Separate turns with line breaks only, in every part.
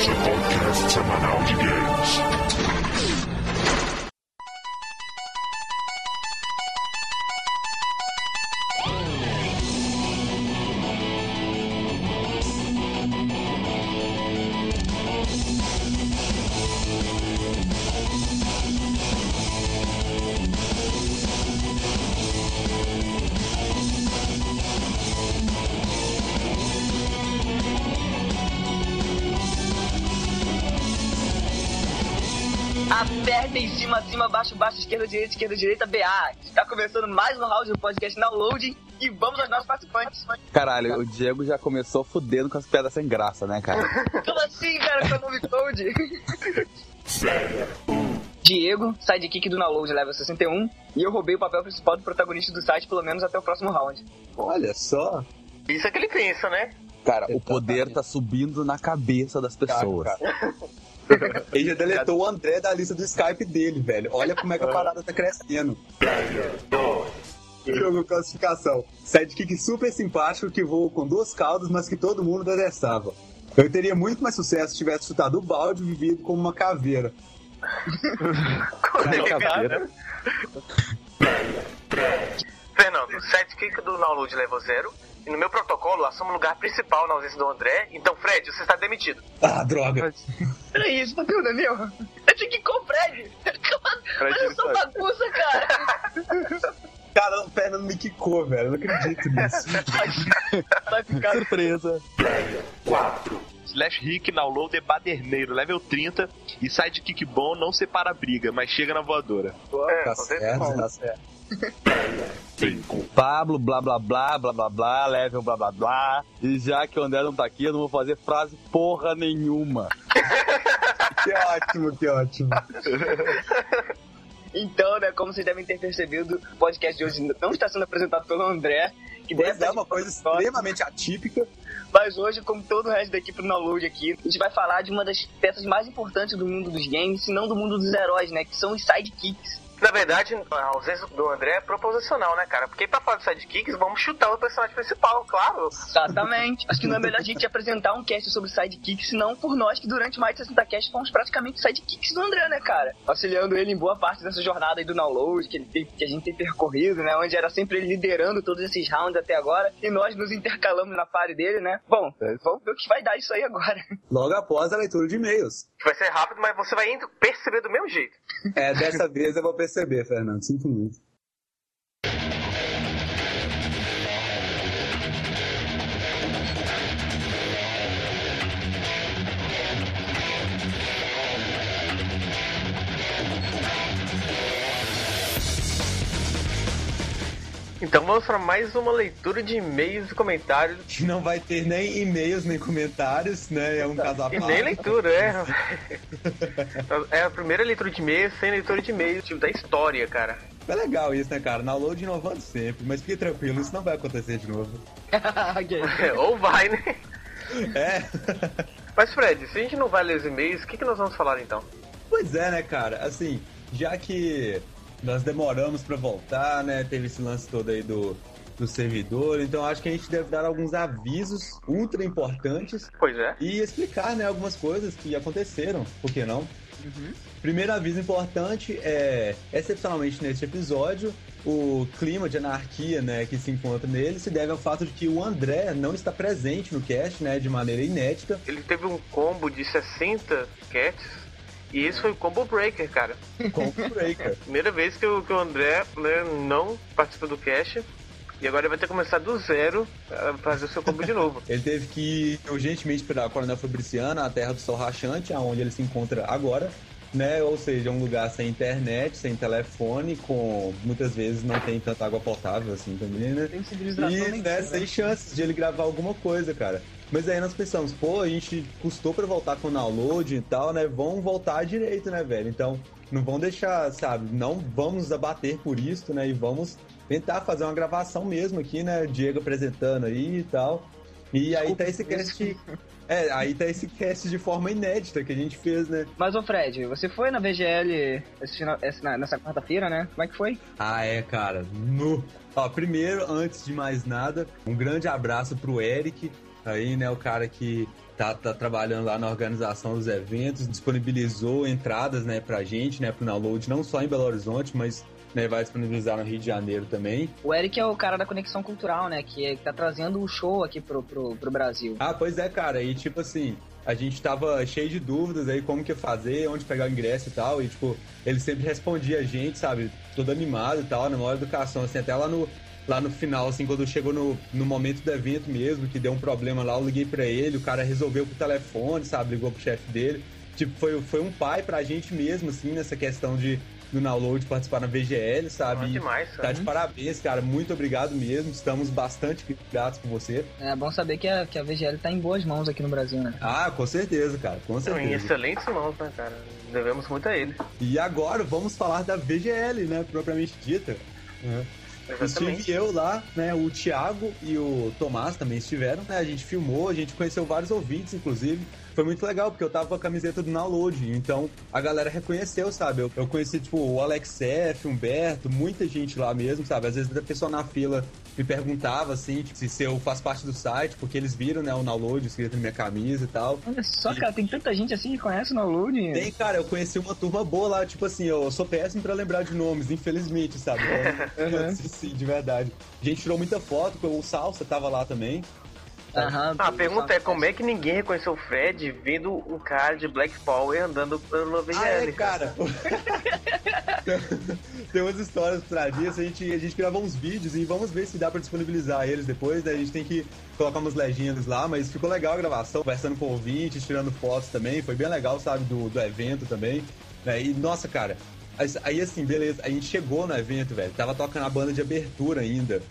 seu podcast semanal de games.
Esquerda, direita, esquerda, direita, BA. Está começando mais um round do podcast Downloading e vamos aos nossos participantes.
Caralho, o Diego já começou fudendo com as piadas sem graça, né, cara?
Como assim, cara, com o nome Code? Diego, sidekick do Download level 61, e eu roubei o papel principal do protagonista do site pelo menos até o próximo round.
Olha só.
Isso é que ele pensa, né?
Cara, o poder tá subindo na cabeça das pessoas.
Ele já deletou o André da lista do Skype dele, velho. Olha como é que a parada tá crescendo. Jogo classificação. Sidekick super simpático que voa com duas caudas, mas que todo mundo detestava. Eu teria muito mais sucesso se tivesse chutado o balde e vivido como uma caveira.
Como é é, cara? Fernando, sidekick do download level 0. E no meu protocolo, assumo o lugar principal na ausência do André. Então, Fred, você está demitido.
Ah, droga.
Peraí, isso bateu no meu? Eu tinha que ir com o Fred! Olha só bagunça, cara!
Cara, o Fernando me quicou, velho. Eu não acredito nisso.
Vai ficar
Surpresa.
Slash Rick, download é baderneiro, level 30 e sidekick bom não separa a briga, mas chega na voadora.
É,
Tá certo, tá certo.
Pablo, blá blá blá, blá blá blá, level blá blá blá. E já que o André não tá aqui, eu não vou fazer frase porra nenhuma.
Que ótimo, que ótimo.
Então, né, como vocês devem ter percebido, o podcast de hoje não está sendo apresentado pelo André, que deve
Pois é,
estar
uma coisa extremamente atípica.
Mas hoje, como todo o resto da equipe do Download aqui, a gente vai falar de uma das peças mais importantes do mundo dos games, se não do mundo dos heróis, né? Que são os sidekicks.
Na verdade, a ausência do André é proposicional, né, cara? Porque pra falar de sidekicks, vamos chutar o personagem principal, claro.
Exatamente. Acho que não é melhor a gente apresentar um cast sobre sidekicks, senão por nós que durante mais de 60 casts fomos praticamente sidekicks do André, né, cara? Auxiliando ele em boa parte dessa jornada aí do download que, ele tem- que a gente tem percorrido, né? Onde era sempre ele liderando todos esses rounds até agora. E nós nos intercalamos na party dele, né? Bom, vamos ver o que vai dar isso aí agora.
Logo após a leitura de e-mails.
Vai ser rápido, mas você vai indo perceber do mesmo jeito.
É, dessa vez eu vou perceber, Fernando. Sinto muito.
Então vamos para mais uma leitura de e-mails e comentários.
Que não vai ter nem e-mails, nem comentários, né? É um caso à
E
parte.
nem leitura, é. É a primeira leitura de e-mails sem leitura de e-mails, tipo, da história, cara.
É legal isso, né, cara? Download inovando sempre, mas fique tranquilo, isso não vai acontecer de novo.
Ou vai, né?
É.
Mas Fred, se a gente não vai ler os e-mails, o que, que nós vamos falar então?
Pois é, né, cara? Assim, já que nós demoramos pra voltar, né? Teve esse lance todo aí do, do servidor, então acho que a gente deve dar alguns avisos ultra importantes
Pois é.
e explicar, né, algumas coisas que aconteceram, por que não? Primeiro aviso importante é, excepcionalmente neste episódio, o clima de anarquia, né, que se encontra nele se deve ao fato de que o André não está presente no cast, né, de maneira inédita.
Ele teve um combo de 60 cats e esse foi o Combo Breaker, cara.
com o Breaker.
Primeira vez que o, que o André né, não participa do cast. E agora ele vai ter que começar do zero a fazer o seu combo de novo.
Ele teve que ir urgentemente para a Coronel Fabriciana, a terra do Sol Rachante, aonde ele se encontra agora, né? Ou seja, um lugar sem internet, sem telefone, com muitas vezes não tem tanta água potável assim também, né?
Tem civilização
E
nem
né,
isso,
sem chances de ele gravar alguma coisa, cara. Mas aí nós pensamos, pô, a gente custou pra voltar com o download e tal, né? Vão voltar direito, né, velho? Então, não vão deixar, sabe? Não vamos abater por isso, né? E vamos tentar fazer uma gravação mesmo aqui, né? Diego apresentando aí e tal. E aí tá esse cast. É, aí tá esse cast de forma inédita que a gente fez, né?
Mas, ô Fred, você foi na VGL final- na- nessa quarta-feira, né? Como é que foi?
Ah, é, cara. No. Ó, primeiro, antes de mais nada, um grande abraço pro Eric, aí, né? O cara que tá, tá trabalhando lá na organização dos eventos, disponibilizou entradas, né, pra gente, né, pro download, não só em Belo Horizonte, mas né, vai disponibilizar no Rio de Janeiro também.
O Eric é o cara da Conexão Cultural, né? Que, tá trazendo o show aqui pro, pro, pro Brasil.
Ah, pois é, cara. E tipo assim, a gente tava cheio de dúvidas aí como que fazer, onde pegar o ingresso e tal. E tipo, ele sempre respondia a gente, sabe? Todo animado e tal, na maior educação, assim, até lá no. Lá no final, assim, quando chegou no, no momento do evento mesmo, que deu um problema lá, eu liguei pra ele, o cara resolveu pro telefone, sabe? Ligou pro chefe dele. Tipo, foi, foi um pai pra gente mesmo, assim, nessa questão de do download participar na VGL, sabe?
Ah, demais,
Tá de parabéns, cara. Muito obrigado mesmo. Estamos bastante gratos por você.
É bom saber que a, que a VGL tá em boas mãos aqui no Brasil, né?
Ah, com certeza, cara. Com
Não,
certeza.
em excelentes mãos, né, cara? Devemos muito a ele.
E agora vamos falar da VGL, né? Propriamente dita. Estive
Exatamente.
eu lá, né? O Thiago e o Tomás também estiveram. Né, a gente filmou, a gente conheceu vários ouvintes, inclusive. Foi muito legal, porque eu tava com a camiseta do Download. Então a galera reconheceu, sabe? Eu, eu conheci, tipo, o Alex F, Humberto, muita gente lá mesmo, sabe? Às vezes a pessoa na fila me perguntava, assim, tipo, se eu faço parte do site, porque eles viram, né, o download escrito na minha camisa e tal.
Olha só, cara, tem tanta gente assim que conhece o download.
Tem, cara, eu conheci uma turma boa lá, tipo assim, eu sou péssimo pra lembrar de nomes, infelizmente, sabe? Eu, sim, sim, de verdade. A gente tirou muita foto, o Salsa tava lá também.
Aham,
Ah, a pergunta é como é que ninguém reconheceu o Fred vendo um cara de Black Power andando pelo VGL,
Ah, é, cara. Tem umas histórias pra disso, a gente, a gente gravou uns vídeos e vamos ver se dá pra disponibilizar eles depois, né? A gente tem que colocar umas legendas lá, mas ficou legal a gravação, conversando com ouvintes, tirando fotos também, foi bem legal, sabe, do, do evento também. né? E, nossa, cara, aí assim, beleza, a gente chegou no evento, velho, tava tocando a banda de abertura ainda.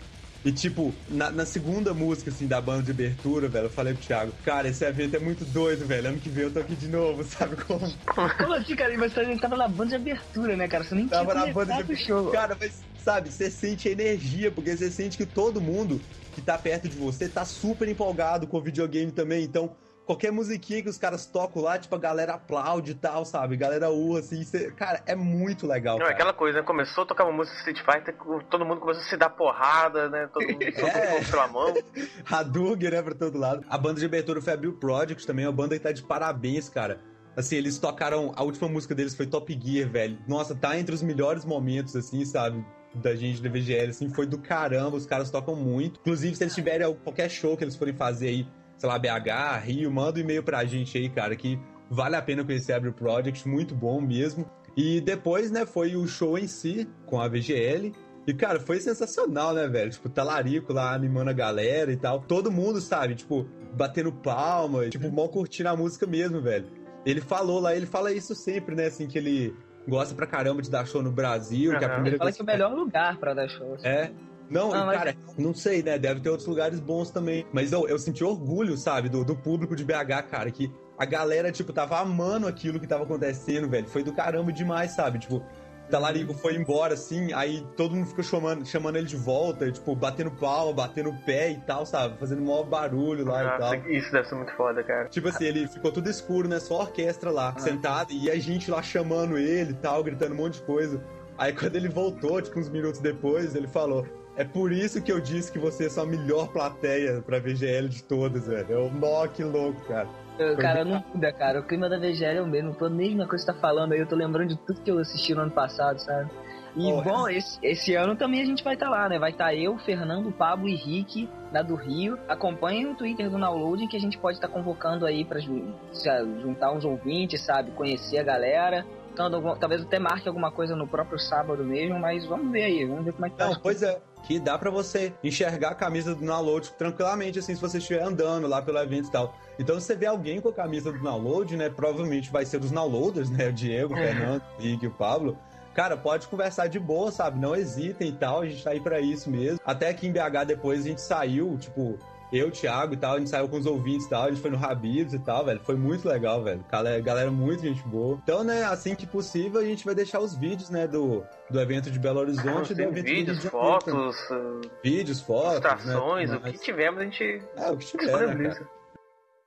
E, tipo, na, na segunda música, assim, da banda de abertura, velho, eu falei pro Thiago, cara, esse evento é muito doido, velho. Ano que vem eu tô aqui de novo, sabe como?
Como assim, cara? Mas você tava na banda de abertura, né, cara? Você nem
Tava
tinha
na banda de
show.
Cara, mas, sabe, você sente a energia, porque você sente que todo mundo que tá perto de você tá super empolgado com o videogame também. Então, qualquer musiquinha que os caras tocam lá, tipo, a galera aplaude e tal, sabe? A galera urra, assim. cê- Cara, é muito legal,
Não, é aquela coisa, né? Começou a tocar uma música Street Fighter, todo mundo começou a se dar porrada, né? Todo mundo
É.
é. pela mão.
Hadouken, né, pra todo lado. A banda de abertura foi a Bill Project também, é uma banda que tá de parabéns, cara. Assim, eles tocaram. A última música deles foi Top Gear, velho. Nossa, tá entre os melhores momentos, assim, sabe? Da gente da VGL, assim, foi do caramba. Os caras tocam muito. Inclusive, se eles tiverem qualquer show que eles forem fazer aí, sei lá, BH, Rio, manda um e-mail pra gente aí, cara, que vale a pena conhecer a Bill Project, muito bom mesmo. E depois, né, foi o show em si, com a VGL. E, cara, foi sensacional, né, velho? Tipo, talarico lá animando a galera e tal. Todo mundo, sabe? Tipo, batendo palma, tipo, mal curtindo a música mesmo, velho. Ele falou lá, ele fala isso sempre, né? Assim, que ele gosta pra caramba de dar show no Brasil, que a
Aham.
primeira
Fala
vez
que é o melhor lugar pra dar show. assim.
É. Não,
Ah,
e,
mas-
cara, não sei, né? Deve ter outros lugares bons também. Mas eu, eu senti orgulho, sabe, do, do público de BH, cara, que a galera, tipo, tava amando aquilo que tava acontecendo, velho. Foi do caramba demais, sabe? Tipo, Talarico foi embora, assim, aí todo mundo ficou chamando, chamando ele de volta, tipo, batendo palma, batendo pé e tal, sabe? Fazendo maior barulho lá e tal.
Nossa, isso deve ser muito foda, cara.
Tipo assim, ele ficou tudo escuro, né? Só a orquestra lá,
Ah.
sentada, e a gente lá chamando ele e tal, gritando um monte de coisa. Aí quando ele voltou, tipo, uns minutos depois, ele falou: É por isso que eu disse que você é a melhor plateia pra VGL de todas, velho. Eu, nó, que louco, cara.
Eu, cara, não muda, cara. O clima da VGL é o mesmo. Tô a mesma coisa que você tá falando aí. Eu tô lembrando de tudo que eu assisti no ano passado, sabe? E,
Oh,
bom, esse, esse ano também a gente vai estar lá, né? Vai estar eu, Fernando, Pablo e Rick, lá do Rio. Acompanhem o Twitter do Download que a gente pode estar convocando aí pra juntar uns ouvintes, sabe? Conhecer a galera. Então, talvez até marque alguma coisa no próprio sábado mesmo, mas vamos ver aí. Vamos ver como é que tá.
Não, pois é. Que dá pra você enxergar a camisa do Download tranquilamente, assim, se você estiver andando lá pelo evento e tal. Então, se você vê alguém com a camisa do Download, né? Provavelmente vai ser dos downloaders, né? O Diego, o Fernando, o Rick e o Pablo. Cara, pode conversar de boa, sabe? Não hesitem e tal. A gente tá aí pra isso mesmo. Até aqui em BH depois a gente saiu, tipo, eu, Thiago e tal, a gente saiu com os ouvintes e tal, a gente foi no Habibs e tal, velho. Foi muito legal, velho. Galera, galera muito gente boa. Então, né, assim que possível, a gente vai deixar os vídeos, né, do, do evento de Belo Horizonte e do evento do
vídeos,
também.
fotos, uh,
Vídeos, fotos,
ilustrações,
né,
o que tivermos a gente
É, o que tiver, né?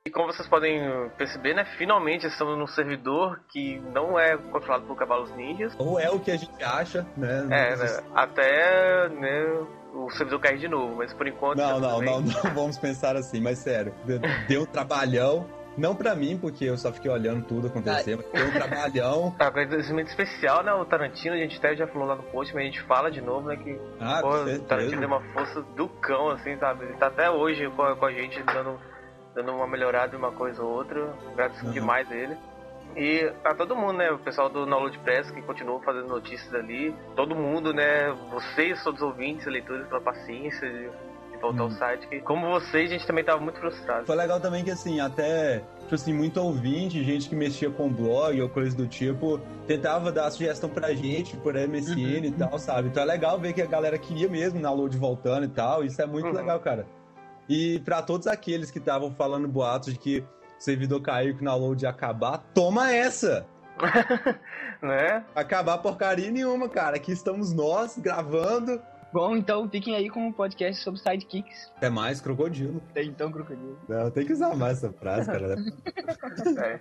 E como vocês podem perceber, né, finalmente estamos num servidor que não é controlado por cavalos ninjas.
Ou é o que a gente acha, né?
É, né, até né, o servidor cair de novo, mas por enquanto.
Não,
tá
não, não, não vamos pensar assim, mas sério. deu- um trabalhão. Não pra mim, porque eu só fiquei olhando tudo acontecer, mas deu um trabalhão.
Agradecimento especial, né? O Tarantino, a gente até já falou lá no post, mas a gente fala de novo, né? Que
Ah,
pô, o Tarantino deu uma força do cão, assim, sabe? Ele tá até hoje com a, com a gente dando, dando uma melhorada em uma coisa ou outra. Agradeço
Uhum.
demais a ele. E a todo mundo, né? O pessoal do Download Press que continua fazendo notícias ali. Todo mundo, né? Vocês, todos os ouvintes, leitores, pela paciência de, de voltar
Uhum.
ao site. Que, como vocês, a gente também tava muito frustrado.
Foi legal também que, assim, até, tipo assim, muito ouvinte, gente que mexia com blog ou coisa do tipo, tentava dar sugestão pra gente por MSN e tal, sabe? Então é legal ver que a galera queria mesmo na load voltando e tal, isso é muito
Uhum.
legal, cara. E pra todos aqueles que estavam falando boatos de que servidor caiu, que o download acabar, toma essa!
né?
Acabar porcaria nenhuma, cara. Aqui estamos nós gravando.
Bom, então fiquem aí com o podcast sobre sidekicks.
Até mais, crocodilo.
Até então, crocodilo.
Não, tem que usar mais essa frase, cara.
É.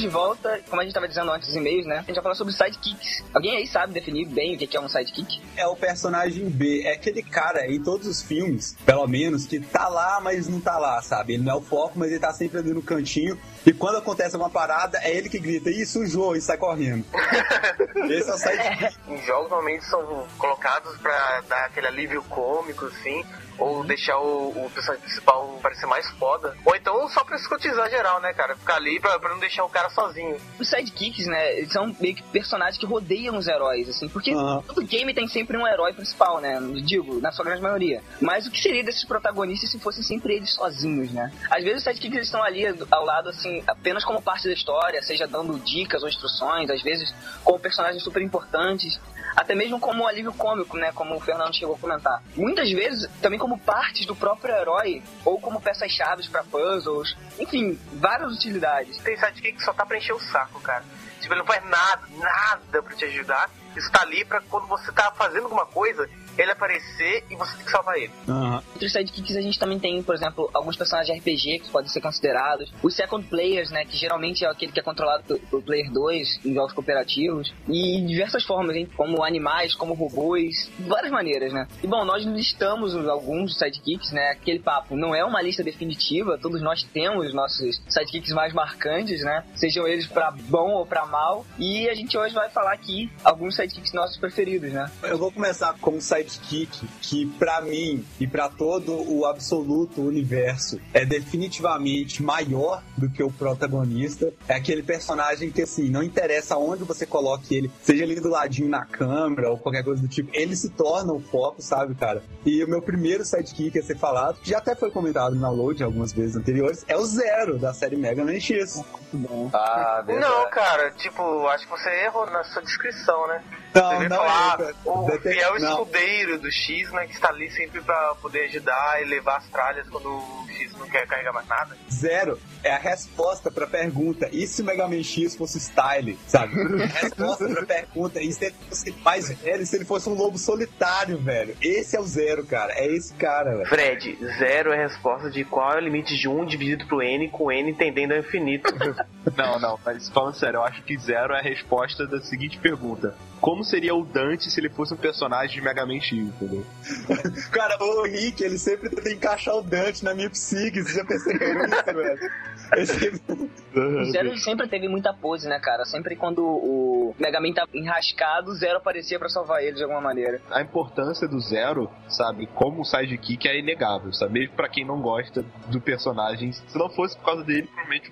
de volta. Como a gente estava dizendo antes nos e-mails, né? A gente vai falar sobre sidekicks. Alguém aí sabe definir bem o que é um sidekick?
É o personagem B. É aquele cara em todos os filmes, pelo menos, que tá lá, mas não tá lá, sabe? Ele não é o foco, mas ele tá sempre ali no cantinho. E quando acontece uma parada, é ele que grita, ih, sujou, e sai correndo. Esse é o sidekick.
Em jogos normalmente são colocados pra dar aquele alívio cômico, assim, ou deixar o, o personagem principal parecer mais foda. Ou então só pra escutizar geral, né, cara? Ficar ali pra, pra não deixar o cara sozinho.
Os sidekicks, né? Eles são meio que personagens que rodeiam os heróis, assim. Porque
Aham.
todo game tem sempre um herói principal, né? Digo, na sua grande maioria. Mas o que seria desses protagonistas se fossem sempre eles sozinhos, né? Às vezes os sidekicks eles estão ali ao lado, assim, apenas como parte da história, seja dando dicas ou instruções, às vezes como personagens super importantes. Até mesmo como um alívio cômico, né? Como o Fernando chegou a comentar. Muitas vezes também como partes do próprio herói, ou como peças-chave para puzzles. Enfim, várias utilidades.
Tem sidekick que só tá pra encher o saco, cara. Tipo, ele não faz nada, nada pra te ajudar. Isso tá ali pra quando você tá fazendo alguma coisa, ele aparecer e você tem que salvar ele.
Aham.
Entre os sidekicks a gente também tem, por exemplo, alguns personagens de RPG que podem ser considerados. Os second players, né, que geralmente é aquele que é controlado pelo, player 2 em jogos cooperativos. E diversas formas, hein, como animais, como robôs, de várias maneiras, né. E bom, nós listamos os- alguns sidekicks, né, aquele papo não é uma lista definitiva, todos nós temos nossos sidekicks mais marcantes, né, sejam eles pra bom ou pra mal. E a gente hoje vai falar aqui alguns sidekicks nossos preferidos, né.
Eu vou começar com um sidekick que, pra mim e pra todo o absoluto universo, é definitivamente maior do que o protagonista. É aquele personagem que, assim, não interessa onde você coloque ele, seja ali do ladinho na câmera ou qualquer coisa do tipo, ele se torna o foco, sabe, cara? E o meu primeiro sidekick a ser falado, que já até foi comentado na Load algumas vezes anteriores, é o Zero da série Mega Man X.
Ah, verdade.
Não, cara, tipo, acho que você errou na sua descrição, né?
Não, não
falar
é.
o
Dete-
fiel
não.
escudeiro do X, né? Que está ali sempre pra poder ajudar e levar as tralhas quando o X não quer carregar mais nada.
Zero é a resposta pra pergunta. E se o Mega Man X fosse style, sabe? É a resposta pra pergunta. E se ele fosse mais velho, se ele fosse um lobo solitário, velho? Esse é o Zero, cara. É esse cara, velho.
Fred, zero é a resposta de qual é o limite de 1 dividido pro N, com N tendendo ao infinito.
Não, não, mas falando sério, eu acho que zero é a resposta da seguinte pergunta: Como seria o Dante se ele fosse um personagem de Mega Man X, entendeu?
Cara, o Rick, ele sempre tenta encaixar o Dante na minha psique. Você já percebeu isso, velho? Sempre-
O Zero sempre teve muita pose, né, cara? Sempre quando o Mega Man tava enrascado, o Zero aparecia pra salvar ele de alguma maneira.
A importância do Zero, sabe, como sidekick é inegável, sabe? Mesmo pra quem não gosta do personagem, se não fosse por causa dele, provavelmente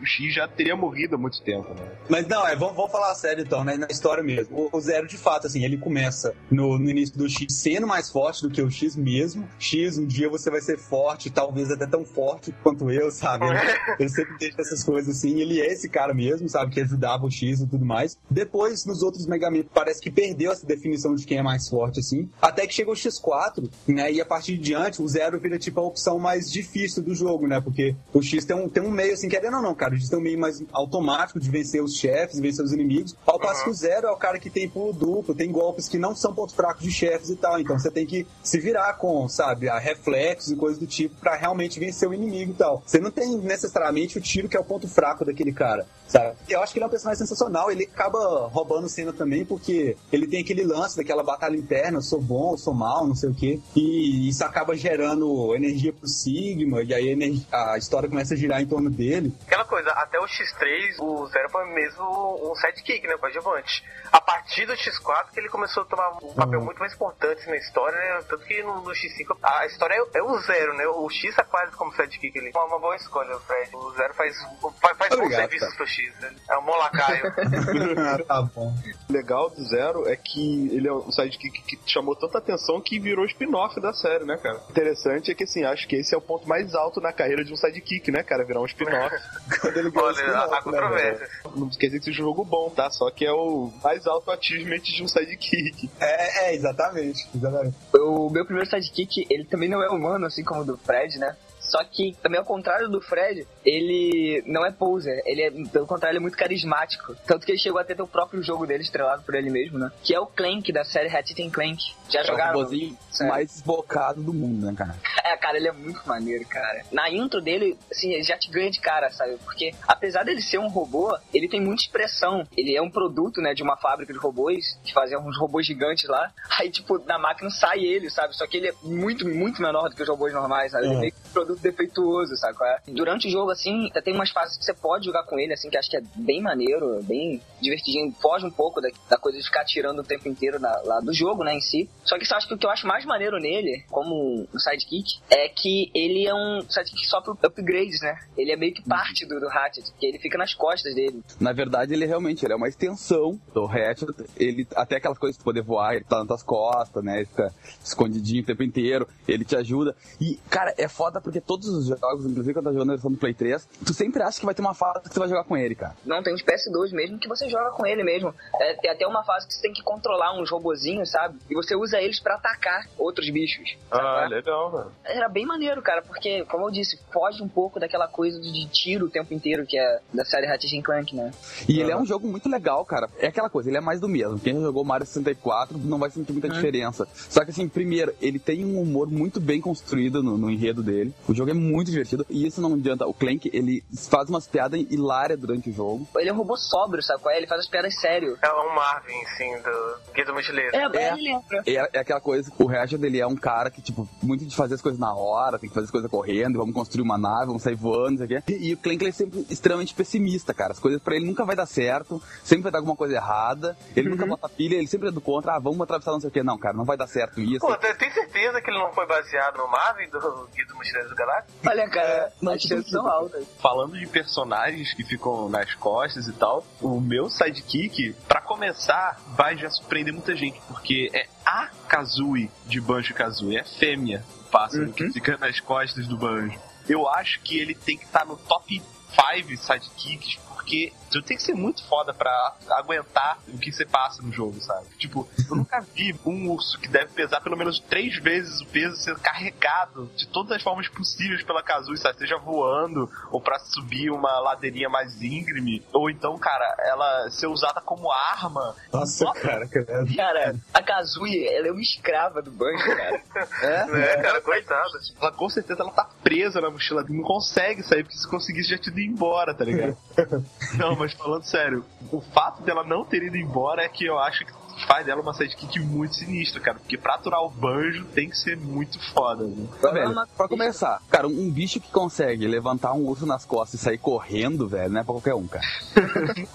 o X já teria morrido há muito tempo, né?
Mas não, é, vamos, vamos falar sério então, né? Na história mesmo. O, o Zero, de fato, assim, ele começa no, no início do X sendo mais forte do que o X mesmo. X, um dia você vai ser forte, talvez até tão forte quanto eu, sabe? Ele, ele sempre deixa essas coisas coisa assim. Ele é esse cara mesmo, sabe? Que ajudava o X e tudo mais. Depois, nos outros Mega Man, parece que perdeu essa definição de quem é mais forte, assim. Até que chegou o X4, né? E a partir de diante, o Zero vira tipo a opção mais difícil do jogo, né? Porque o X tem um, tem um meio, assim, querendo ou não, cara, o X tem um meio mais automático de vencer os chefes, vencer os inimigos. Ao passo que o Zero é o cara que tem pulo duplo, tem golpes que não são ponto fraco de chefes e tal. Então você tem que se virar com, sabe, a reflexos e coisas do tipo pra realmente vencer o inimigo e tal. Você não tem necessariamente o tiro que é o ponto fraco daquele cara, sabe? Eu acho que ele é um personagem sensacional. Ele acaba roubando cena também porque ele tem aquele lance daquela batalha interna, sou bom, sou mal, não sei o quê. E isso acaba gerando energia pro Sigma, e aí a história começa a girar em torno dele.
Aquela coisa, até o X3, o Zero foi mesmo um sidekick, né? Coadjuvante. A partir do X4 que ele começou a tomar um papel muito mais importante na história, né? Tanto que no, no X5 a história é, é o Zero, né? O X tá quase como sidekick ali. Uma, uma boa escolha, o Fred. O Zero faz, faz, faz bons serviços pro X, né? É um molacaio.
ah, tá bom.
O legal do Zero é que ele é um sidekick que chamou tanta atenção que virou spin-off da série, né, cara? Interessante é que, assim, acho que esse é o ponto mais alto na carreira de um sidekick, né, cara? Virar um spin-off.
Quando ele ganhou o
Olha,
spin-off,
a, a
né.
Não quer dizer que seja um jogo bom, tá? Só que é o mais alto achievement de um sidekick.
É, é, exatamente. exatamente.
O meu primeiro sidekick, ele também não é humano, assim como o do Fred, né? Só que, também ao contrário do Fred, ele não é poser. Ele é, pelo contrário, ele é muito carismático. Tanto que ele chegou a ter o próprio jogo dele estrelado por ele mesmo, né? Que é o Clank, da série Ratchet Clank. Já
É o
jogaram? Sério?
mais desbocado do mundo, né, cara?
É, cara, ele é muito maneiro, cara. Na intro dele, assim, ele já te ganha de cara, sabe? Porque, apesar dele ser um robô, ele tem muita expressão. Ele é um produto, né, de uma fábrica de robôs, que fazia uns robôs gigantes lá. Aí, tipo, na máquina sai ele, sabe? Só que ele é muito, muito menor do que os robôs normais, sabe? Ele é meio que um produto defeituoso, sabe? é? Durante o jogo, assim, tem umas fases que você pode jogar com ele, assim, que acho que é bem maneiro, bem divertidinho. Foge um pouco da, da coisa de ficar tirando o tempo inteiro da- lá do jogo, né, em si. Só que eu acho que o que eu acho mais maneiro nele, como um sidekick, é que ele é um sidekick só pro upgrades, né? Ele é meio que parte do, do Ratchet, que ele fica nas costas dele.
Na verdade, ele realmente ele é uma extensão do Ratchet. Ele, até aquelas coisas de poder voar, ele tá nas tuas costas, né? Ele fica escondidinho o tempo inteiro, ele te ajuda. E, cara, é foda porque todos os jogos, inclusive quando tá jogando a versão do Play 3, tu sempre acha que vai ter uma fase que tu vai jogar com ele, cara.
Não, tem uns PS2 mesmo que você joga com ele mesmo. É, tem até uma fase que você tem que controlar uns robozinhos, sabe? E você usa eles pra atacar outros bichos. sabe qual é?
legal, mano.
Era bem maneiro, cara, porque, como eu disse, foge um pouco daquela coisa de tiro o tempo inteiro que é da série Ratchet Clank, né?
E ele é um jogo muito legal, cara. É aquela coisa, ele é mais do mesmo. Quem já jogou Mario 64 não vai sentir muita diferença. Só que assim, primeiro, ele tem um humor muito bem construído no, no enredo dele. O jogo é muito divertido. E isso não adianta. O Clank, ele faz umas piadas hilárias durante o jogo.
Ele é um robô sóbrio, sabe qual é? Ele faz as piadas sério.
É um Marvin, sim, do Guia do Mochileiro.
É,
É.
ele lembra.
É, é aquela coisa, o Ratchet, ele é um cara que, tipo, muito de fazer as coisas na hora, tem que fazer as coisas correndo, vamos construir uma nave, vamos sair voando, não sei o quê. E, e o Clank, ele é sempre extremamente pessimista, cara. As coisas pra ele nunca vai dar certo, sempre vai dar alguma coisa errada. Ele nunca bota pilha, ele sempre é do contra, ah, vamos atravessar não sei o quê. Não, cara, não vai dar certo isso.
Pô, tem certeza que ele não foi baseado no Marvin do Guia do Mochileiro do Galáctico?
Olha, cara,
não,
as chances são altas.
Falando de personagens que ficam nas costas e tal, o meu sidekick, pra começar, vai já surpreender muita gente, porque é a Kazooie de Banjo Kazooie, é fêmea, o pássaro que fica nas costas do Banjo. Eu acho que ele tem que estar no top 5 sidekicks, porque tu tem que ser muito foda pra aguentar o que você passa no jogo, sabe? Tipo, eu nunca vi um urso que deve pesar pelo menos três vezes o peso sendo carregado de todas as formas possíveis pela Kazooie, sabe? Seja voando, ou pra subir uma ladeirinha mais íngreme, ou então, cara, ela ser usada como arma.
Nossa, cara, credo.
Cara, a Kazooie, ela é uma escrava do banjo, cara.
É, cara, coitado.
Ela com certeza ela tá presa na mochila, não consegue sair, porque se conseguisse já tinha ido embora, tá ligado? não, mas falando sério, o fato dela não ter ido embora é que eu acho que faz dela uma sidekick muito sinistra, cara. Porque pra aturar o banjo tem que ser muito foda, né?
Tá, velho, pra começar, cara, um bicho que consegue levantar um urso nas costas e sair correndo, velho, não é pra qualquer um, cara.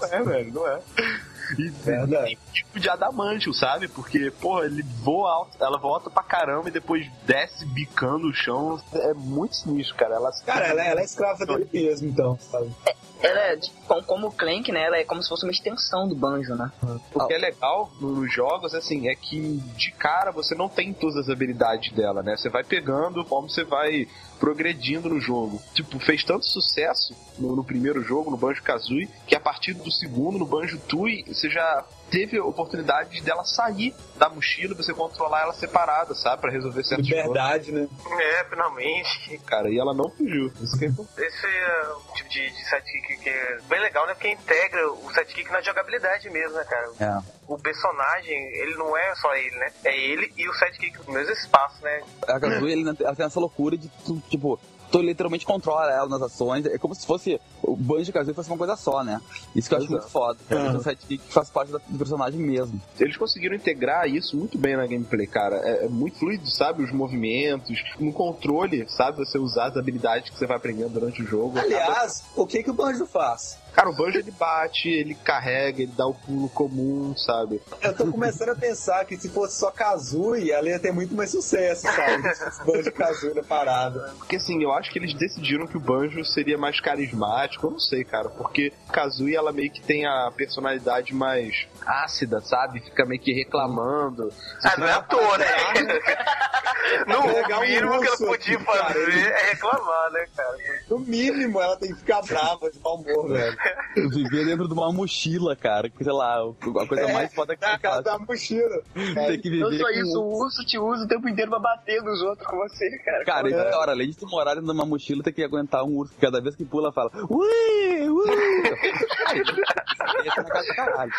Não é, velho, não é. E
Verdade.
tem tipo de adamantio, sabe? Porque, porra, ele voa alto, ela volta pra caramba e depois desce bicando o chão. É muito sinistro, cara. Ela
Cara, ela, ela é escrava dele mesmo, então, sabe?
Ela é, com- como o Clank, né? Ela é como se fosse uma extensão do Banjo, né?
O que é legal nos jogos, assim, é que de cara você não tem todas as habilidades dela, né? Você vai pegando como você vai progredindo no jogo. Tipo, fez tanto sucesso no, no primeiro jogo, no Banjo-Kazooie, que a partir do segundo, no Banjo-Tooie, você já teve a oportunidade dela sair da mochila você controlar ela separada, sabe? Pra resolver certos
Liberdade, né?
É, finalmente.
Cara, e ela não fugiu. Isso que é importante.
Esse é um tipo de, de sidekick que é bem legal, né? Porque integra o sidekick na jogabilidade mesmo, né, cara?
É.
O personagem, ele não é só ele, né? É ele e o sidekick no mesmo espaço, né?
A Kazooie, ele, ela tem essa loucura de, tu, tipo, tu literalmente controla ela nas ações. É como se fosse o Banjo e Kazooie fosse uma coisa só, né? Isso que eu acho muito foda. É um sidekick que faz parte do personagem mesmo.
Eles conseguiram integrar isso muito bem na gameplay, cara. É, é muito fluido, sabe? Os movimentos, no controle, sabe? Você usar as habilidades que você vai aprendendo durante o jogo.
Aliás, o que que o Banjo faz?
Cara, o Banjo ele bate, ele carrega, ele dá o pulo comum, sabe?
Eu tô começando a pensar que se fosse só Kazooie, ela ia ter muito mais sucesso, sabe? Se fosse Banjo Kazooie na parada.
Porque assim, eu acho que eles decidiram que o Banjo seria mais carismático, eu não sei, cara, porque Kazooie ela meio que tem a personalidade mais ácida, sabe? Fica meio que reclamando.
Ah, não é à toa, né? no
Pegar um
mínimo que ela podia
aqui, cara,
fazer
ele-
é reclamar, né, cara?
No mínimo, ela tem que ficar brava de mau humor, velho.
Viver dentro de uma mochila, cara. que, Sei lá, a coisa mais foda que tu
casa
faz.
da mochila.
Tem que
Não
viver
só
com
isso, o urso te usa o tempo inteiro pra bater nos outros com você, cara.
Cara, e pior, além de tu morar dentro de uma mochila, tem que aguentar um urso. que Cada vez que pula, fala, ui, ui. Esse é na casa do caralho.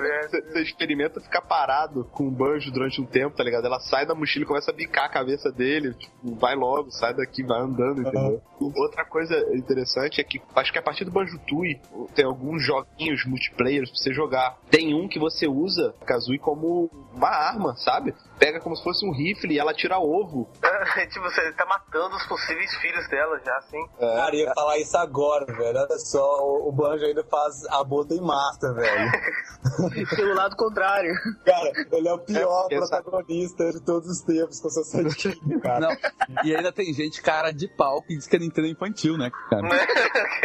Merda.
Você experimenta ficar parado com o banjo durante um tempo, tá ligado? Ela sai da mochila e começa a bicar a cabeça dele. Tipo, vai logo, sai daqui, vai andando, entendeu? Outra coisa interessante é que acho que a partir do Banjo Tooie tem alguns joguinhos multiplayer pra você jogar. Tem um que você usa Kazooie como uma arma, sabe? Pega como se fosse um rifle e ela tira ovo.
tipo, você tá matando os possíveis filhos dela já, assim.
Cara, eu ia falar isso agora, velho. Olha só, o Banjo ainda faz a bota em master, velho.
Pelo lado contrário.
Cara, ele é o pior
É, essa-
protagonista de todos os tempos com seu sidekick, cara.
Não, e ainda tem gente cara de pau que diz que é Nintendo infantil, né, cara?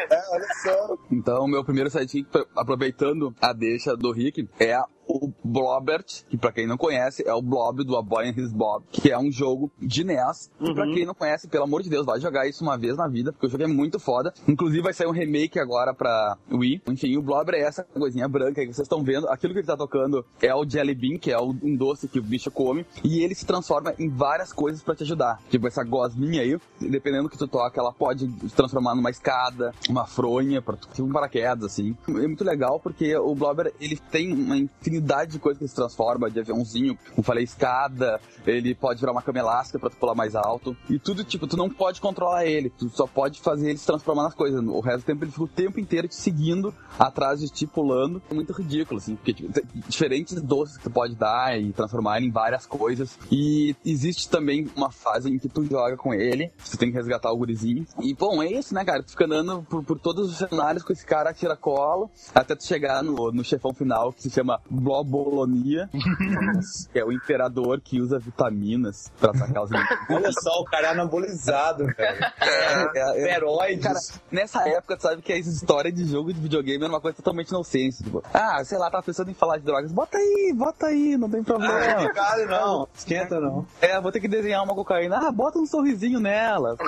É, olha só.
Então, meu primeiro sidekick, aproveitando a deixa do Rick, é o Blobert, que pra quem não conhece, é o Blob do A Boy and His Bob, que é um jogo de NES. E pra quem não conhece, pelo amor de Deus, vai jogar isso uma vez na vida, porque o jogo é muito foda. Inclusive vai sair um remake agora pra Wii. Enfim, o Blobber é essa coisinha branca aí que vocês estão vendo. Aquilo que ele tá tocando é o Jelly Bean, que é um doce que o bicho come. E ele se transforma em várias coisas pra te ajudar. Tipo essa gosminha aí, dependendo do que tu toca, ela pode se transformar numa escada, uma fronha, tipo um paraquedas, assim. É muito legal porque o Blobber, ele tem uma infinidade de coisas que se transforma, de aviãozinho, como falei, escada, ele pode virar uma cama elástica pra tu pular mais alto. E tudo, tipo, tu não pode controlar ele, tu só pode fazer ele se transformar nas coisas. O resto do tempo ele fica o tempo inteiro te seguindo, atrás de ti, pulando. É muito ridículo, assim, porque tipo, diferentes doces que tu pode dar e transformar ele em várias coisas. E existe também uma fase em que tu joga com ele, você tem que resgatar o gurizinho. E, bom, é isso, né, cara? Tu fica andando por, por todos os cenários com esse cara a tiracolo, até tu chegar no, no chefão final, que se chama Blobolonia, que é o imperador que usa vitaminas pra atacar os inimigos.
Olha só, o cara é anabolizado, velho.
É, é, é,
Heróides.
Cara, nessa época, tu sabe que a história de jogo de videogame era uma coisa totalmente inocente. Tipo, ah, sei lá, tava pensando em falar de drogas. Bota aí, bota aí, não tem problema.
Cara, não. Esquenta, não.
É, vou ter que desenhar uma cocaína. Ah, bota um sorrisinho nela.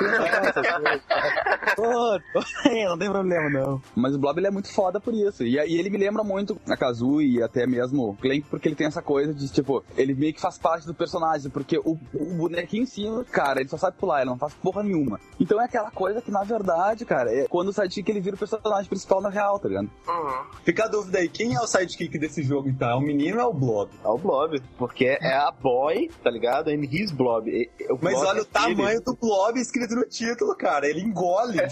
Pô, bota aí, não tem problema, não. Mas o Blob ele é muito foda por isso. E, e ele me lembra muito a Kazooie e até mesmo o Clank, porque ele tem essa coisa de, tipo, ele meio que faz parte do personagem, porque o, o bonequinho em cima, cara, ele só sabe pular, ele não faz porra nenhuma. Então é aquela coisa que, na verdade, cara, é quando o sidekick ele vira o personagem principal na real, tá ligado?
Uhum.
Fica a dúvida aí, quem é o sidekick desse jogo, então? É o menino ou é o Blob?
É o Blob, porque é a boy, tá ligado? And his Blob. E- e- o
Mas
Blob
olha
é
o tamanho
ele.
do Blob escrito no título, cara. Ele engole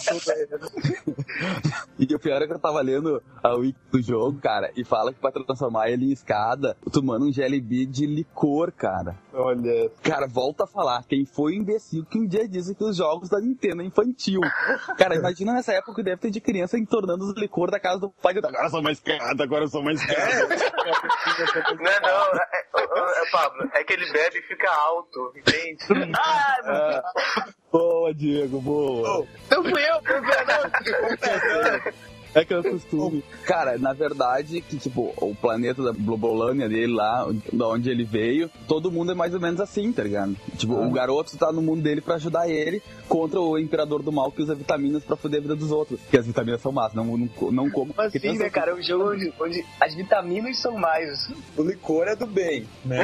E o pior é que eu tava lendo a wiki do jogo, cara, e fala que pra transformar ele em escada, tu manda um Jelly Bean de licor, cara.
Olha,
Cara, volta a falar, quem foi o imbecil que um dia disse que os jogos da Nintendo é infantil. Cara, imagina nessa época que deve ter de criança entornando os licor da casa do pai. Agora eu sou mais escada, agora eu sou mais escada.
Não é não, é, é, é, Pablo, é que ele bebe e fica alto, entende?
Ah,
Boa, Diego, boa.
Não fui eu, foi o Fernando.
É que eu costume. Cara, na verdade, que tipo, o planeta da Blobolânia dele lá, da onde ele veio, todo mundo é mais ou menos assim, tá ligado? Tipo, o garoto tá no mundo dele pra ajudar ele contra o imperador do mal que usa vitaminas pra foder a vida dos outros. Porque as vitaminas são más, não, não, não como.
Mas
tem
né, cara? É um jogo onde, onde as vitaminas são mais.
O licor é do bem, né?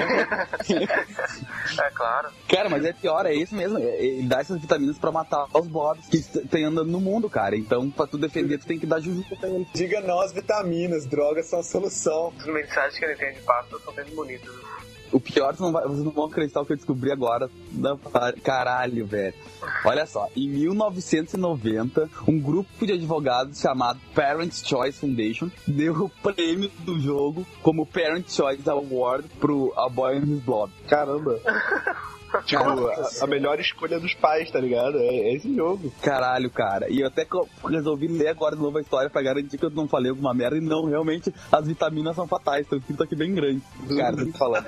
É claro.
Cara, mas é pior, é isso mesmo. é- Ele dá essas vitaminas pra matar os bobs que tem andando no mundo, cara. Então, pra tu defender, tu tem que dar ele.
Diga não às vitaminas, drogas são a solução.
As mensagens que ele tem de pasta são bem bonitas.
O pior, vocês não, vai- vocês não vão acreditar o que eu descobri agora. Da, caralho, velho. Olha só, em 1990, um grupo de advogados chamado Parents' Choice Foundation deu o prêmio do jogo como Parent Choice Award pro A Boy and His Blob.
Caramba. Tipo, a, a melhor escolha dos pais, tá ligado? É, é esse jogo.
Caralho, cara. E eu até resolvi ler agora de novo a história pra garantir que eu não falei alguma merda. E não, realmente, as vitaminas são fatais. Estão escrito aqui bem grande. Cara, tô te falando.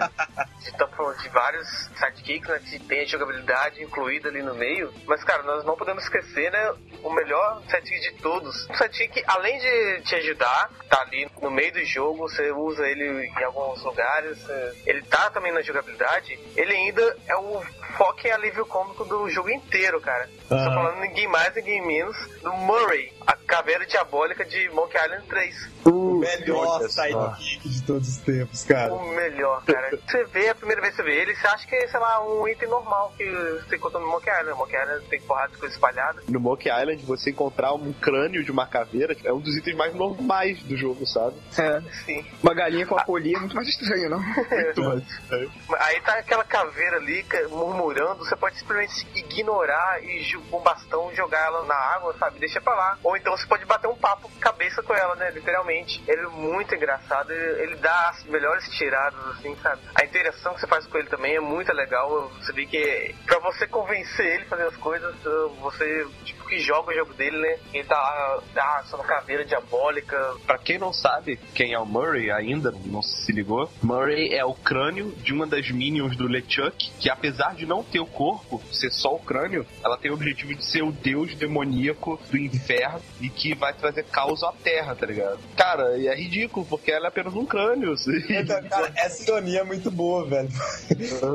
Estamos falando de vários sidekicks, né? Que tem a jogabilidade incluída ali no meio. Mas, cara, nós não podemos esquecer, né? O melhor sidekick de todos. O sidekick, além de te ajudar, tá ali no meio do jogo, você usa ele em alguns lugares. Ele tá também na jogabilidade. Ele ainda é o more. Foco e alívio cômico do jogo inteiro, cara. Estou
Ah.
falando ninguém mais, ninguém menos do Murray, a caveira diabólica de Monkey Island 3.
O melhor sidekick de todos os tempos, cara.
O melhor, cara. Você vê, a primeira vez que você vê ele, você acha que é, sei lá, um item normal que você encontra no Monkey Island. Monkey Island tem porrada de coisa espalhada.
No Monkey Island, você encontrar um crânio de uma caveira é um dos itens mais normais do jogo, sabe?
É.
Sim.
Uma galinha com a polia é muito mais estranho, não?
Aí tá aquela caveira ali ca- murmurando, você pode simplesmente ignorar e com um bastão jogar ela na água, sabe? Deixa pra lá. Ou então você pode bater um papo cabeça com ela, né? Literalmente. Ele é muito engraçado, ele, ele dá as melhores tiradas, assim, sabe? A interação que você faz com ele também é muito legal. Você vê que pra você convencer ele a fazer as coisas, você, tipo, que joga o jogo dele, né? Ele tá lá, ah, sou uma caveira diabólica.
Pra quem não sabe quem é o Murray ainda, não se ligou, Murray é o crânio de uma das minions do LeChuck, que apesar de não ter o corpo, ser só o crânio, ela tem o objetivo de ser o deus demoníaco do inferno e que vai trazer caos à terra, tá ligado? Cara, e é ridículo, porque ela é apenas um crânio.
Então, cara, essa ironia é muito boa, velho.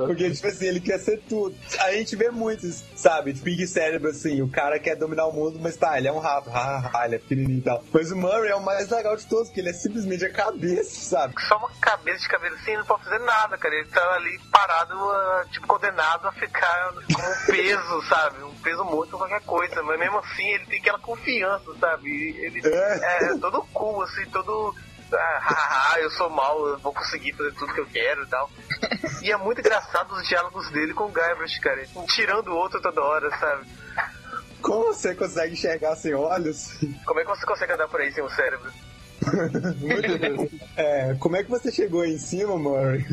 Porque, tipo assim, ele quer ser tudo. A gente vê muitos, sabe? Tipo, Big Cérebro, assim, o cara quer dominar o mundo, mas tá, ele é um rato, ha, ha, ele é pequenininho e tal. Mas o Murray é o mais legal de todos, porque ele é simplesmente a cabeça, sabe?
só uma cabeça de caveira assim, não pode fazer nada, cara. Ele tá ali parado, ah, tipo, condenado a ficar com um peso, sabe? Um peso morto ou qualquer coisa. Mas mesmo assim, ele tem aquela confiança, sabe? Ele
É.
é, todo cool, assim, todo. Ah, eu sou mal, eu vou conseguir fazer tudo que eu quero e tal. E é muito engraçado os diálogos dele com o Guybrush, cara. Um tirando o outro toda hora, sabe?
Como você consegue enxergar sem olhos?
Como é que você consegue andar por aí sem o cérebro?
É, como é que você chegou aí em cima, Murray?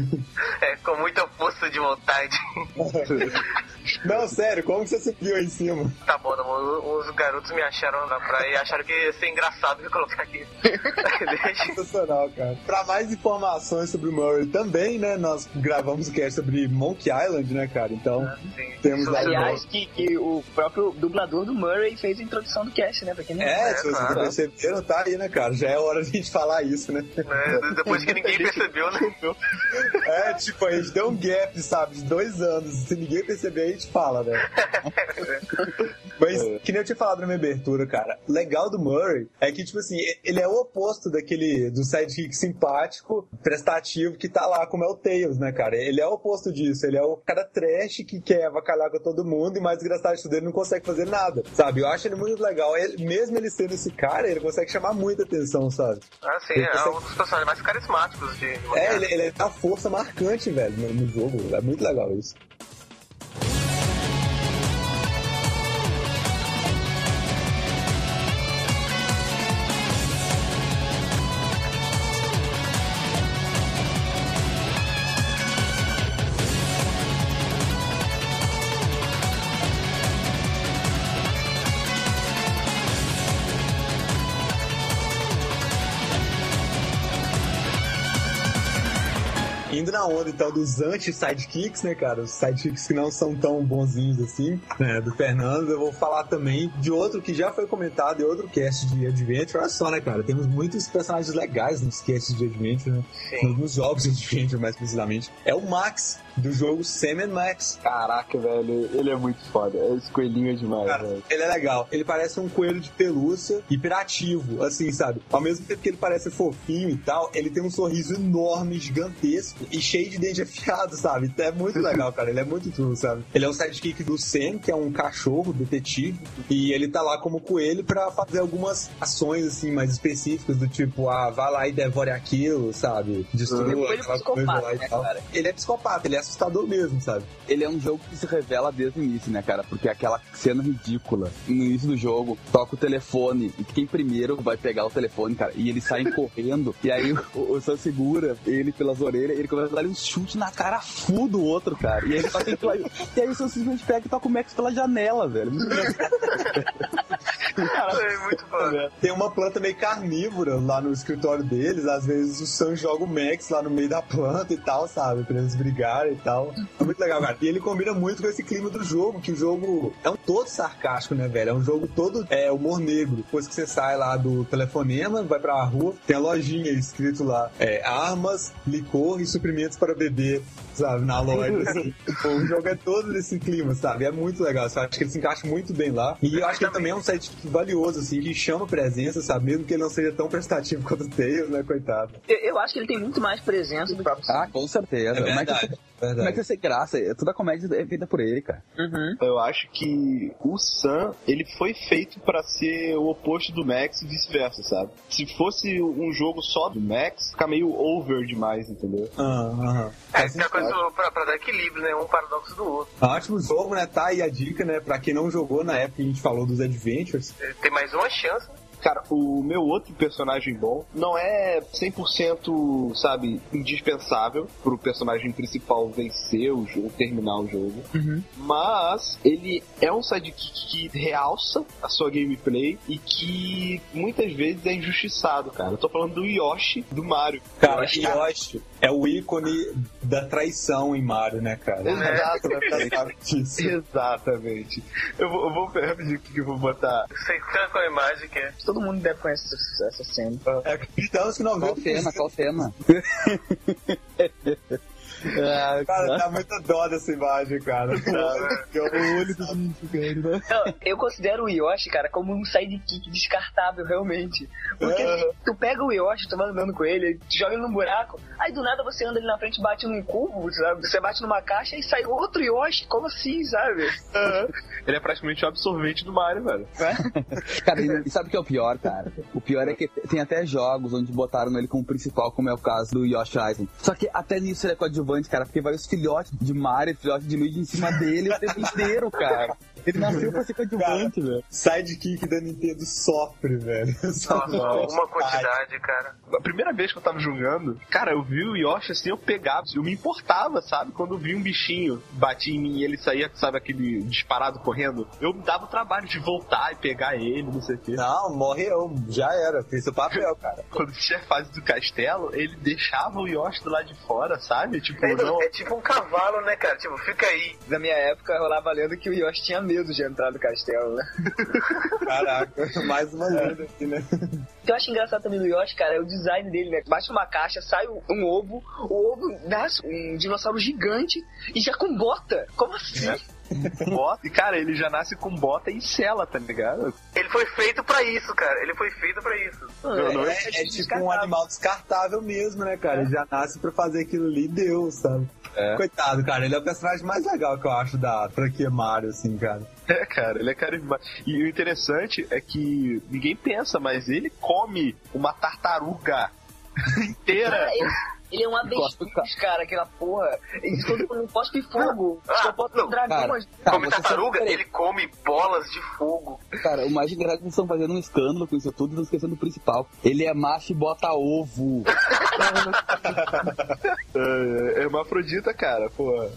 É, com muita força de vontade.
Não, sério, como que você subiu aí em cima?
Tá bom, tá bom. Os garotos me acharam na praia e acharam que ia ser engraçado me colocar aqui.
Sensacional, cara. Pra mais informações sobre o Murray também, né, nós gravamos o cast sobre Monkey Island, né, cara? Então,
Sim.
Temos lá
Aliás, que, que o próprio dublador do Murray fez a introdução do cast, né? Pra quem não
É,
É,
se vocês
claro.
não perceberam, tá aí, né, cara? Já é hora de a gente falar isso, né?
Né? Depois que ninguém percebeu, né?
É, tipo, a gente deu um gap, sabe, de dois anos. Se ninguém perceber, a gente fala, né? Mas, que nem eu tinha falado na minha abertura, cara, o legal do Murray é que, tipo assim, ele é o oposto daquele, do sidekick simpático, prestativo, que tá lá como é o Tails, né, cara? Ele é o oposto disso, ele é o cara trash que quer avacalhar com todo mundo e mais desgraçado de tudo, ele não consegue fazer nada, sabe? Eu acho ele muito legal. Ele- mesmo ele sendo esse cara, ele consegue chamar muita atenção, sabe?
Ah, sim, é um dos personagens mais carismáticos de de
É, ele, ele tem uma força marcante, velho, no, no jogo. É muito legal isso. Na onda, então, dos anti-sidekicks, né, cara? Os sidekicks que não são tão bonzinhos assim, né, do Fernando, eu vou falar também de outro que já foi comentado em outro cast de Adventure. Olha só, né, cara? Temos muitos personagens legais nos casts de Adventure, né?
Sim.
Nos jogos de Adventure, mais precisamente. É o Max, do jogo Sam Max.
Caraca, velho, ele é muito foda. Esse coelhinho é demais,
Cara,
velho.
ele é legal. Ele parece um coelho de pelúcia hiperativo, assim, sabe? Ao mesmo tempo que ele parece fofinho e tal, ele tem um sorriso enorme, gigantesco e cheio de dente afiado, sabe? Então é muito legal, cara. Ele é muito true, sabe? Ele é um sidekick do Sam, que é um cachorro detetive, e ele tá lá como coelho pra fazer algumas ações, assim, mais específicas, do tipo, ah, vai lá e devore aquilo, sabe? Destrua
Ele é
aquela
psicopata,
coisa lá e
né,
tal.
cara?
Ele é psicopata, ele é assustador mesmo, sabe?
Ele é um jogo que se revela desde o início, né, cara? Porque aquela cena ridícula no início do jogo, toca o telefone e quem primeiro vai pegar o telefone, cara, e eles saem correndo, e aí o, o Sam segura ele pelas orelhas, ele começa a um chute na cara full do outro, cara. E aí ele que lá, e aí Sam simplesmente pega e toca o Max pela janela, velho.
É muito foda.
Tem uma planta meio carnívora lá no escritório deles. Às vezes o Sam joga o Max lá no meio da planta e tal, sabe? Pra eles brigarem e tal. É muito legal, cara. E ele combina muito com esse clima do jogo, que o jogo é um todo sarcástico, né, velho? É um jogo todo é, humor negro. Depois que você sai lá do telefonema, vai pra rua, tem a lojinha escrito lá: é, armas, licor e suprimentos para beber, sabe? Na loja. assim. o jogo é todo nesse clima, sabe? É muito legal. Eu acho que ele se encaixa muito bem lá. E eu acho que ele também é um site valioso, assim, que chama presença, sabe? Mesmo que ele não seja tão prestativo quanto o Tails, né, coitado.
Eu, eu acho que ele tem muito mais presença do que o próprio
Ah, com certeza.
É
é que-
verdade.
Como é que vai ser graça? Toda a comédia é feita por ele, cara.
Uhum.
Eu acho que o Sam, ele foi feito pra ser o oposto do Max e vice-versa, sabe? Se fosse um jogo só do Max, fica meio over demais, entendeu?
Ah, aham.
É, Pra, pra dar equilíbrio, né? Um paradoxo do outro.
Ótimo jogo, né? Tá aí a dica, né? Pra quem não jogou na época que a gente falou dos Adventures.
Ele Tem mais uma chance, né?
Cara, o meu outro personagem bom não é 100%, sabe, indispensável pro personagem principal vencer o jogo, terminar o jogo. Mas ele é um sidekick que realça a sua gameplay e que muitas vezes é injustiçado, cara. Eu tô falando do Yoshi do Mario.
Cara, Yoshi é o ícone da traição em Mario, né, cara?
Exatamente.
Disso.
Exatamente. Eu vou, eu vou rapidinho o que eu vou botar.
Sei qual a imagem que é.
Todo mundo deve conhecer essa, cena.
É, acreditamos que
Qual
90%.
cena? Qual cena?
Cara, dá muita dó dessa imagem, cara. Que é o único
Não, eu considero o Yoshi, cara, como um sidekick descartável, realmente. Porque
É.
tu pega o Yoshi, tu vai andando com ele, tu joga ele num buraco, aí do nada você anda ali na frente e bate num cubo, sabe? Você bate numa caixa e sai outro Yoshi, como assim, sabe?
Ele é praticamente o absorvente do Mario, velho.
Cara, e e sabe o que é o pior, cara? O pior é que tem até jogos onde botaram ele como principal, como é o caso do Yoshi Island. Só que até nisso ele é coadjuvante, cara, porque vai os filhotes de Mario, filhotes de Luigi em cima dele o tempo inteiro, cara. Ele nasceu pra ser coadjuvante, velho.
Sidekick da Nintendo sofre, velho. Sofre.
Nossa, uma quantidade, cara.
A primeira vez que eu tava jogando, cara, eu vi o Yoshi assim, eu pegava, eu me importava, sabe? Quando eu vi um bichinho batia em mim e ele saía, sabe, aquele disparado correndo, eu me dava o trabalho de voltar e pegar ele, não sei o quê.
Não, morreu. Já era. Fez o papel, cara.
Quando tinha a fase do castelo, ele deixava o Yoshi do lado de fora, sabe? Tipo,
É,
não.
é tipo um cavalo, né, cara? Tipo, fica aí.
Na minha época, rolava lendo que o Yoshi tinha medo de entrar no castelo, né?
Caraca, mais uma lenda aqui, né?
O que eu acho engraçado também do Yoshi, cara, é o design dele, né? Bate numa caixa, sai um, ovo, o ovo nasce um dinossauro gigante e já com bota. Como assim?
Bota, e cara, ele já nasce com bota e cela, tá ligado?
Ele foi feito pra isso, cara. Ele foi feito pra isso.
Mano,
não
É, é tipo um animal descartável mesmo, né, cara? Ele já nasce pra fazer aquilo ali e deu, sabe?
É.
Coitado, cara. Ele é o personagem mais legal que eu acho da franquia Mario, assim, cara.
É, cara, ele é carismático. E o interessante é que ninguém pensa, mas ele come uma tartaruga inteira.
Ele é um avestruz, cara, aquela porra. Ele todo mundo cospe fogo.
Ah,
Só pode
não,
dragão.
cara.
mas-
Tá,
come tartaruga,
sabe-
ele come bolas de fogo.
Cara, o mais engraçado é que eles estão fazendo um escândalo com isso tudo e estão esquecendo do principal. Ele é macho e bota ovo.
É, é hermafrodita, cara, pô.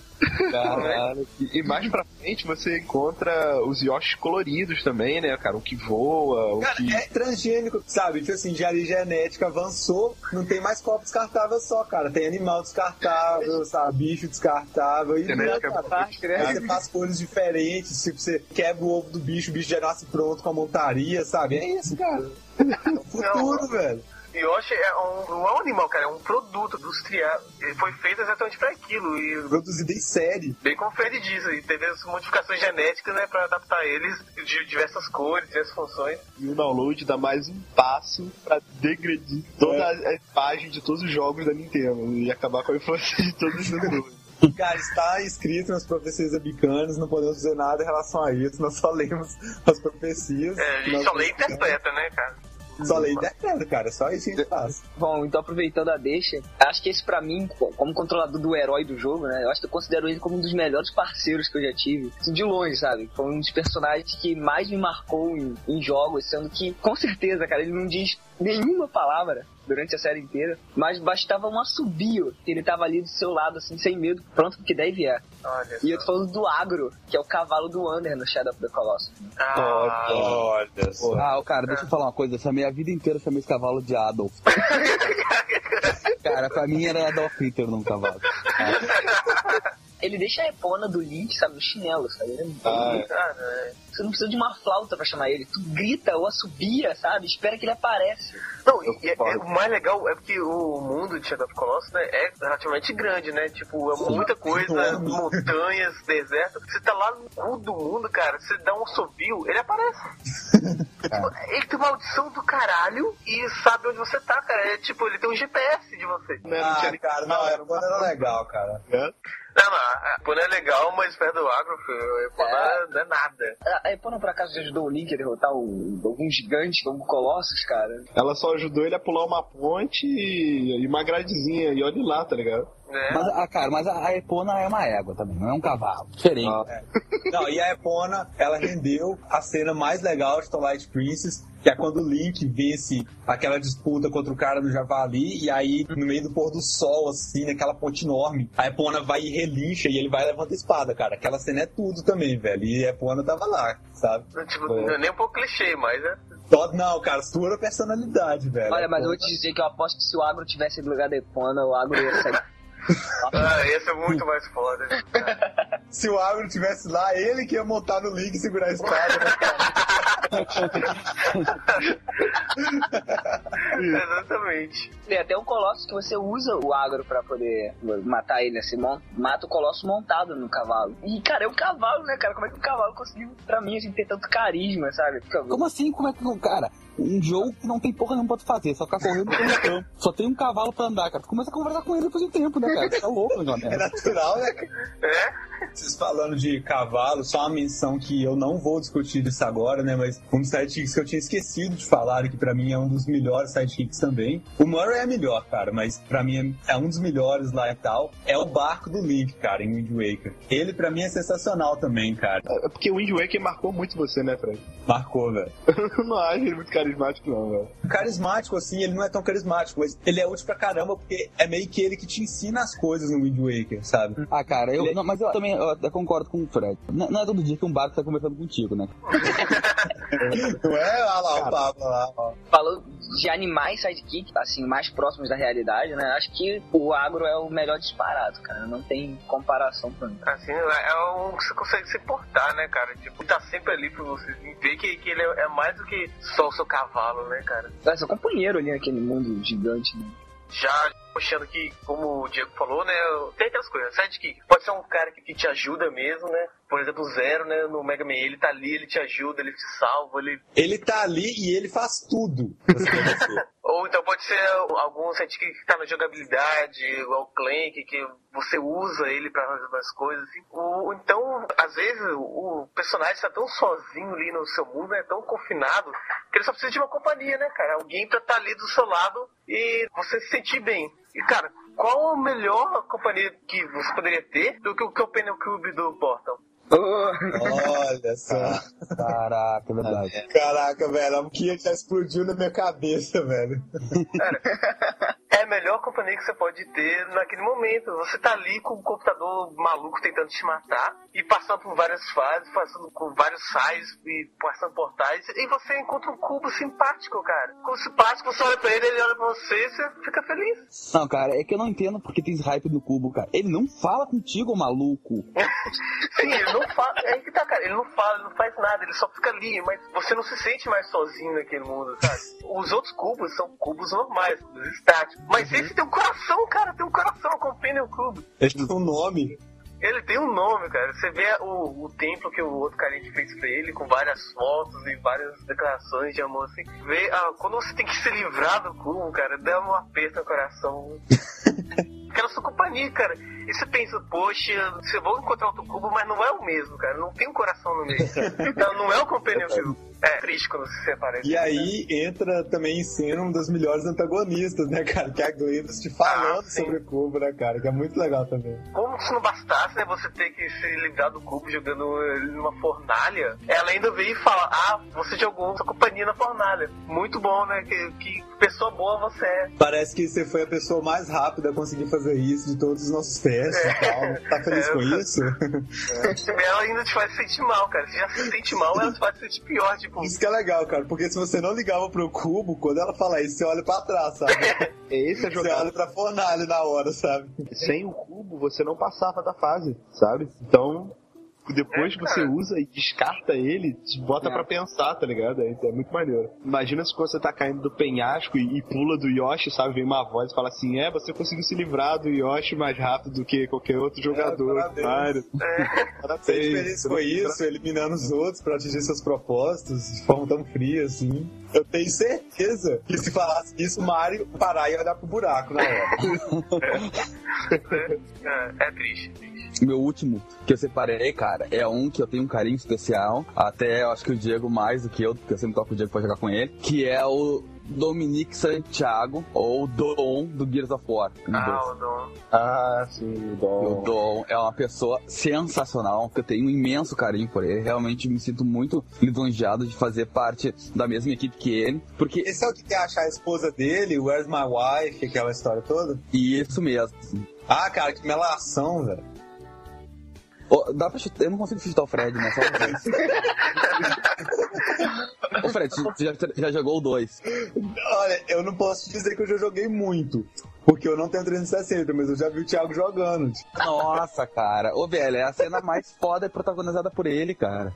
Caralho. E, e mais pra frente você encontra os Yoshis coloridos também, né, cara? O que voa, o
Cara,
que.
é transgênico, sabe? Tipo assim, já a genética avançou, não tem mais copo descartável só, cara. Tem animal descartável, sabe? Bicho descartável. E,
Genética
cara, Aí você faz cores diferentes, tipo, você quebra o ovo do bicho, o bicho já nasce pronto com a montaria, sabe? É isso, cara. É o futuro, velho.
Yoshi é um, não é um animal, cara, é um produto industrial. Ele foi feito exatamente pra aquilo. E
Produzido em série.
bem como o Fred diz, e teve as modificações genéticas, né, pra adaptar eles de diversas cores, diversas funções.
E o download dá mais um passo pra degredir toda a imagem de todos os jogos da Nintendo e acabar com a infância de todos os jogadores.
Cara, está escrito nas profecias abicanas, não podemos dizer nada em relação a isso, nós só lemos as profecias.
É, a gente
nós
só lê e interpreta, né, cara?
Só lê e interpreta, cara, só isso que faz.
Bom, então aproveitando a deixa, acho que esse pra mim, co- como controlador do herói do jogo, né? Eu acho que eu considero ele como um dos melhores parceiros que eu já tive. Assim, de longe, sabe? Foi um dos personagens que mais me marcou em, em jogos, sendo que, com certeza, cara, ele não diz nenhuma palavra durante a série inteira, mas bastava um assobio que ele tava ali do seu lado, assim, sem medo, pronto porque daí vier.
Olha
E eu tô falando do Agro, que é o cavalo do Under no Shadow of the Colossus.
Ah,
Olha só.
Ah, cara, deixa eu falar uma coisa. Essa minha vida inteira eu chamei esse cavalo de Adolf. cara, pra mim era Adolf Hitler num cavalo.
Ele deixa a epona do Link, sabe, no chinelo, sabe? Ele é
Ah, é.
cara, é.
Você não precisa de uma flauta pra chamar ele. Tu grita ou assobia, sabe? Espera que ele aparece.
Não, e, e-
concordo.
é- o mais legal é porque o mundo de Shadow of Colossus né, é relativamente grande, né? Tipo, é muita coisa, montanhas, deserto. Você tá lá no cu do mundo, cara, você dá um assobio, ele aparece. Tipo, ele tem uma audição do caralho e sabe onde você tá, cara. É tipo, ele tem um GPS de você.
Não
Ah,
tinha nem-
cara, não, era, era legal, cara.
Não, não, a Epona é legal, mas perto do agro, filho, a Epona
É.
não é nada.
A Epona, por acaso, já ajudou o Link a derrotar um, algum gigante como Colossus, cara.
Ela só ajudou ele a pular uma ponte e, e uma gradezinha, e olha lá, tá ligado?
Né?
Mas, ah, cara, mas a, a Epona é uma égua também, não é um cavalo. Diferente.
Ah.
Não, e a Epona, ela rendeu a cena mais legal de Twilight Princess, que é quando o Link vence aquela disputa contra o cara no Javali, e aí, no meio do pôr do sol, assim, naquela ponte enorme, a Epona vai e relincha e ele vai e levanta a espada, cara. Aquela cena é tudo também, velho. E a Epona tava lá, sabe?
Tipo,
É.
não é nem um pouco clichê, mas é.
Todo, não, cara, sua personalidade, velho.
Olha, mas eu vou te dizer que eu aposto que se o Agro tivesse no lugar da Epona, o Agro ia sair.
Ah, esse é muito mais foda. né, cara?
Se o Agro tivesse lá, ele que ia montar no Link e segurar a espada, né, cara?
Exatamente.
Tem até um Colossus que você usa o Agro pra poder matar ele, assim, mata o Colosso montado no cavalo. E, cara, é um cavalo, né, cara? Como é que um cavalo conseguiu, pra mim, assim, ter tanto carisma, sabe?
Como assim? Como é que o cara? Um jogo que não tem porra nenhuma pra tu fazer, só ficar correndo pelo campo. Só tem um cavalo pra andar, cara. Tu começa a conversar com ele depois de um tempo, né, cara? Tu tá louco, João
É natural, né, cara?
É?
Vocês falando de cavalo, só uma menção que eu não vou discutir isso agora, né? Mas um dos sidekicks que eu tinha esquecido de falar e que pra mim é um dos melhores sidekicks também. O Murray é melhor, cara, mas pra mim é um dos melhores lá e tal. É o barco do Link, cara, em Wind Waker. Ele pra mim é sensacional também, cara.
É porque o Wind Waker marcou muito você, né, Fred?
Marcou, velho.
Eu não acho ele muito carismático, não, velho.
Carismático, assim, ele não é tão carismático, mas ele é útil pra caramba porque é meio que ele que te ensina as coisas no Wind Waker, sabe?
Ah, cara, eu. Não, mas eu também eu até concordo com o Fred. Não, não é todo dia que um barco tá conversando contigo, né?
Não é? Olha lá o Pablo lá, ó.
Falando de animais sidekick, assim, mais próximos da realidade, né? Acho que o Agro é o melhor disparado, cara. Não tem comparação pra mim.
Assim, é um que você consegue se portar, né, cara? Tipo, tá sempre ali pra você ver que, que ele é, é mais do que só o seu cavalo, né, cara?
É seu companheiro ali naquele mundo gigante, né?
Já puxando que, como o Diego falou, né, tem aquelas coisas, sidekick. Pode ser um cara que, que te ajuda mesmo, né? Por exemplo, o Zero, né, no Mega Man, ele tá ali, ele te ajuda, ele te salva, ele...
Ele tá ali e ele faz tudo.
Ou então pode ser algum sidekick que tá na jogabilidade, igual o Clank, que você usa ele pra fazer as coisas, assim. Ou então, às vezes, o personagem tá tão sozinho ali no seu mundo, é tão confinado, que ele só precisa de uma companhia, né, cara? Alguém pra estar ali do seu lado e você se sentir bem. E, cara, qual a melhor companhia que você poderia ter do que o Companion Cube do Portal?
Olha só.
Caraca, é verdade.
Caraca, velho, a Kia já explodiu na minha cabeça, velho.
É a melhor companhia que você pode ter naquele momento. Você tá ali com o computador maluco tentando te matar e passando por várias fases, passando por vários sais e passando portais, e você encontra um cubo simpático, cara. Cubo simpático, você olha pra ele, ele olha pra você e você fica feliz.
Não, cara, é que eu não entendo porque tem hype do cubo, cara. Ele não fala contigo, maluco.
Sim, ele não fala. É que tá, cara. Ele não fala, ele não faz nada, ele só fica ali, mas você não se sente mais sozinho naquele mundo, sabe? Os outros cubos são cubos normais, cubos estáticos. Mas esse tem um coração, cara, tem um coração, acompanha o cubo.
Ele tem um nome.
Ele tem um nome, cara. Você vê o, o templo que o outro carinha fez pra ele, com várias fotos e várias declarações de amor, assim. Vê, ah, quando você tem que se livrar do cubo, cara, dá um aperto no coração. Aquela sua companhia, cara. E você pensa, poxa, você vai encontrar outro cubo, mas não é o mesmo, cara. Não tem um coração no meio. Então não é o Companion Cube. É triste quando se separa.
E aí entra também em cena um dos melhores antagonistas, né, cara? Que é a Gladys te falando
Ah,
sobre o cubo, né, cara? Que é muito legal também.
Como se não bastasse, né, você ter que se livrar do cubo jogando ele numa fornalha, ela ainda veio e fala, ah, você jogou sua companhia na fornalha. Muito bom, né? Que, que pessoa boa você é.
Parece que você foi a pessoa mais rápida a conseguir fazer isso de todos os nossos testes e tal. Tá feliz
É,
com
eu-
isso?
Ela ainda te faz sentir mal, cara. Você já se sente mal, ela te faz sentir pior, tipo.
Isso que é legal, cara, porque se você não ligava pro cubo, quando ela fala isso, você olha pra trás, sabe?
Esse é
Você
jogado.
olha pra fornalha na hora, sabe?
Sem o cubo, você não passava da fase, sabe? Então, depois
É,
que você usa e descarta ele, te bota
É.
pra pensar, tá ligado? É, é muito maneiro. Imagina se você tá caindo do penhasco e, e pula do Yoshi, sabe? Vem uma voz e fala assim: É, você conseguiu se livrar do Yoshi mais rápido do que qualquer outro jogador.
parabéns.
Claro.
Você é feliz com isso, eliminando os outros pra atingir seus propósitos de forma tão fria assim. Eu tenho certeza que se falasse isso, o Mario parar e ia olhar pro buraco na hora.
É, é triste.
Meu último que eu separei, cara, é um que eu tenho um carinho especial. Até eu acho que o Diego mais do que eu, porque eu sempre toco o Diego pra jogar com ele. Que é o Dominique Santiago, ou Dom do Gears of War.
Ah, o Dom.
Ah, sim,
O
bom.
Dom é uma pessoa sensacional, que eu tenho um imenso carinho por ele. Realmente me sinto muito lisonjeado de fazer parte da mesma equipe que ele, porque
Esse é o que quer achar a esposa dele, Where's My Wife, aquela história toda?
isso mesmo.
Ah, cara, que melação, velho.
Ô, dá pra chutar, eu não consigo chutar o Fred, né? Só. Ô Fred, você já, já jogou o 2.
Olha, eu não posso dizer que eu já joguei muito, porque eu não tenho 360, mas eu já vi o Thiago jogando.
Nossa, cara. Ô, velho, é a cena mais foda e protagonizada por ele, cara.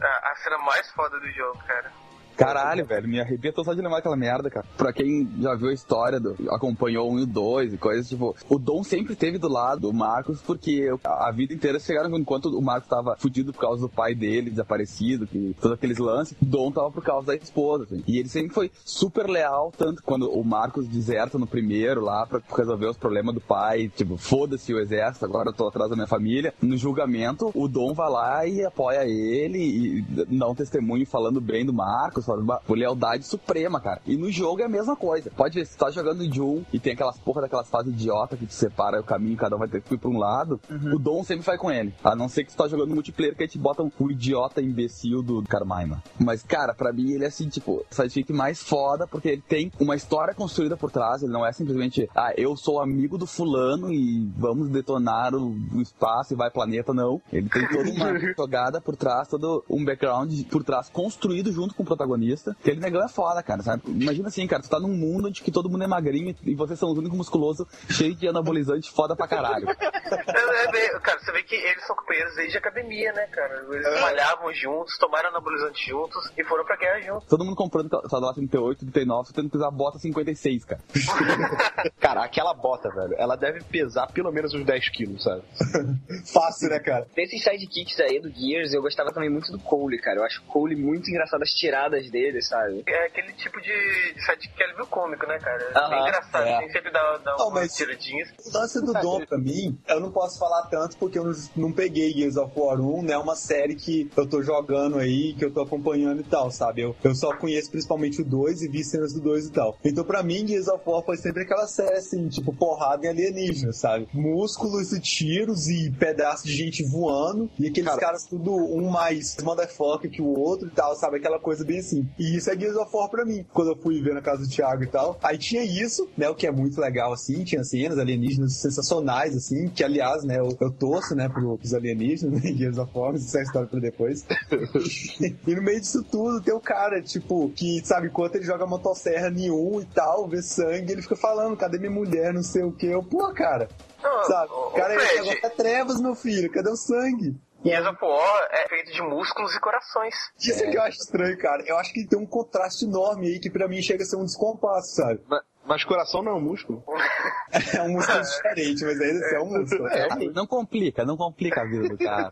A, a cena mais foda do jogo, cara.
Caralho, velho, me arrebentou só de lembrar aquela merda, cara. Pra quem já viu a história, do, acompanhou 1 e o 2 e coisas, tipo, o Dom sempre esteve do lado do Marcos, porque a vida inteira chegaram enquanto o Marcos tava fudido por causa do pai dele, desaparecido, que todos aqueles lances, o Dom tava por causa da esposa, assim. E ele sempre foi super leal, tanto quando o Marcos deserta no primeiro lá pra resolver os problemas do pai, tipo, foda-se o exército, agora eu tô atrás da minha família. No julgamento, o Dom vai lá e apoia ele e dá um testemunho falando bem do Marcos, ba- por lealdade suprema, cara. E no jogo é a mesma coisa. Pode ver, se tu tá jogando de um e tem aquelas porra daquelas fases idiota que te separa o caminho, cada um vai ter que ir pra um lado, o Dom sempre vai com ele. A não ser que tu tá jogando multiplayer que aí te botam o idiota imbecil do Carmine. Mas, cara, pra mim ele é assim, tipo, sidekick mais foda, porque ele tem uma história construída por trás, ele não é simplesmente, ah, eu sou amigo do fulano e vamos detonar o, o espaço e vai planeta, não. Ele tem toda uma jogada por trás, todo um background por trás construído junto com o protagonista. Que ele negão é foda, cara, sabe? Imagina assim, cara, tu tá num mundo onde que todo mundo é magrinho e vocês são os únicos musculosos, cheios de anabolizante foda pra caralho.
É, é cara, você vê que eles são companheiros desde a academia, né, cara? Eles malhavam juntos, tomaram anabolizante juntos e foram pra guerra juntos.
Todo mundo comprando Sadala 38, 39, tendo que usar bota 56, cara.
Cara, aquela bota, velho, ela deve pesar pelo menos uns 10 quilos, sabe?
Fácil, né, cara?
Desses sidekicks aí do Gears, eu gostava também muito do Cole, cara. Eu acho o Cole muito engraçado, as tiradas dele, sabe?
É aquele tipo de, de sidekick que é viu cômico, né, cara? É
Aham,
bem engraçado,
é.
tem sempre dá, dá
Não,
umas
mas-
tiradinhas.
O lance do Dom, pra mim, eu não posso falar tanto porque eu não, não peguei Gears of War 1, né? É uma série que eu tô jogando aí, que eu tô acompanhando e tal, sabe? Eu, eu só conheço principalmente o 2 e vi cenas do 2 e tal. Então, pra mim, Gears of War foi sempre aquela série assim, tipo, porrada em alienígena, sabe? Músculos e tiros e pedaços de gente voando e aqueles
Cara.
caras tudo um mais motherfucker que o outro e tal, sabe? Aquela coisa bem assim. Assim. E isso é Gears of War pra mim. Quando eu fui ver na casa do Thiago e tal. Aí tinha isso, né? O que é muito legal, assim. Tinha cenas alienígenas sensacionais, assim. Que, aliás, né? Eu, eu torço, né? Pros alienígenas, né? Gears of War. Isso é história pra depois. e no meio disso tudo, tem o cara, tipo, que, sabe, enquanto ele joga motosserra nenhum e tal, vê sangue, ele fica falando, cadê minha mulher, não sei o que. Eu, pô, cara.
Não,
Sabe?
ô,
Cara, esse
Fred,
negócio é trevas, meu filho. Cadê o sangue?
Of War é feito de músculos e corações.
Isso é que eu acho estranho, cara. Eu acho que tem um contraste enorme aí que pra mim chega a ser um descompasso, sabe?
Mas, mas coração não é um músculo.
É um músculo diferente, mas ainda assim é um músculo.
Ah, Não complica, não complica a vida do cara.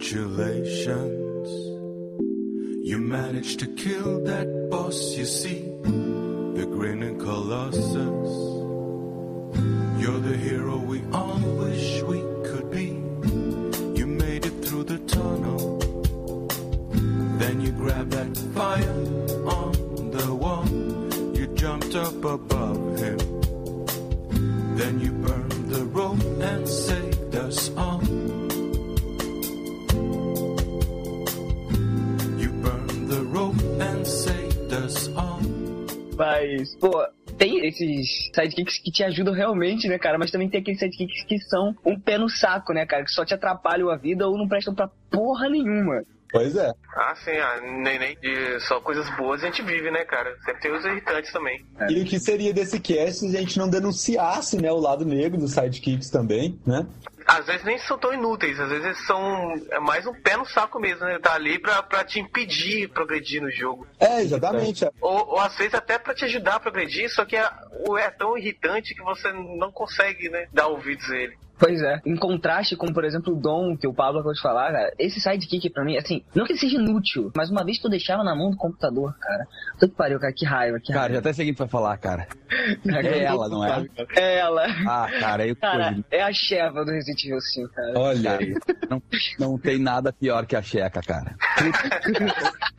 Congratulations. You managed to kill that boss, you see, the grinning colossus. You're the hero we all wish we could be. You made it through the tunnel. Then you grabbed that fire on the wall. You jumped up above him. Then you burned the rope and saved us all.
Mas, pô, tem esses sidekicks que te ajudam realmente, né, cara? Mas também tem aqueles sidekicks que são um pé no saco, né, cara? Que só te atrapalham a vida ou não prestam pra porra nenhuma.
Pois é.
Ah, sim, ah, nem, nem de só coisas boas a gente vive, né, cara? Sempre tem os irritantes também.
E o que seria desse cast se a gente não denunciasse, né, o lado negro dos sidekicks também, né?
Às vezes nem são tão inúteis, às vezes são é mais um pé no saco mesmo, né? Tá ali pra, pra te impedir de progredir no jogo.
É, exatamente.
Ou, ou às vezes até pra te ajudar a progredir, só que é, o- é tão irritante que você não consegue, né, dar ouvidos a ele.
Pois é. Em contraste com, por exemplo, o Dom, que o Pablo acabou de falar, cara, esse sidekick pra mim, assim, não que ele seja inútil, mas uma vez que eu deixava na mão do computador, cara. Puta que pariu, cara, que raiva, que
Cara, já
raiva.
até sei quem vai falar, cara. É ela, não é?
É ela.
Ah, cara, eu
Cara, é a Sheva do Resident Evil 5, cara.
Olha aí.
não, não tem nada pior que a Checa, cara.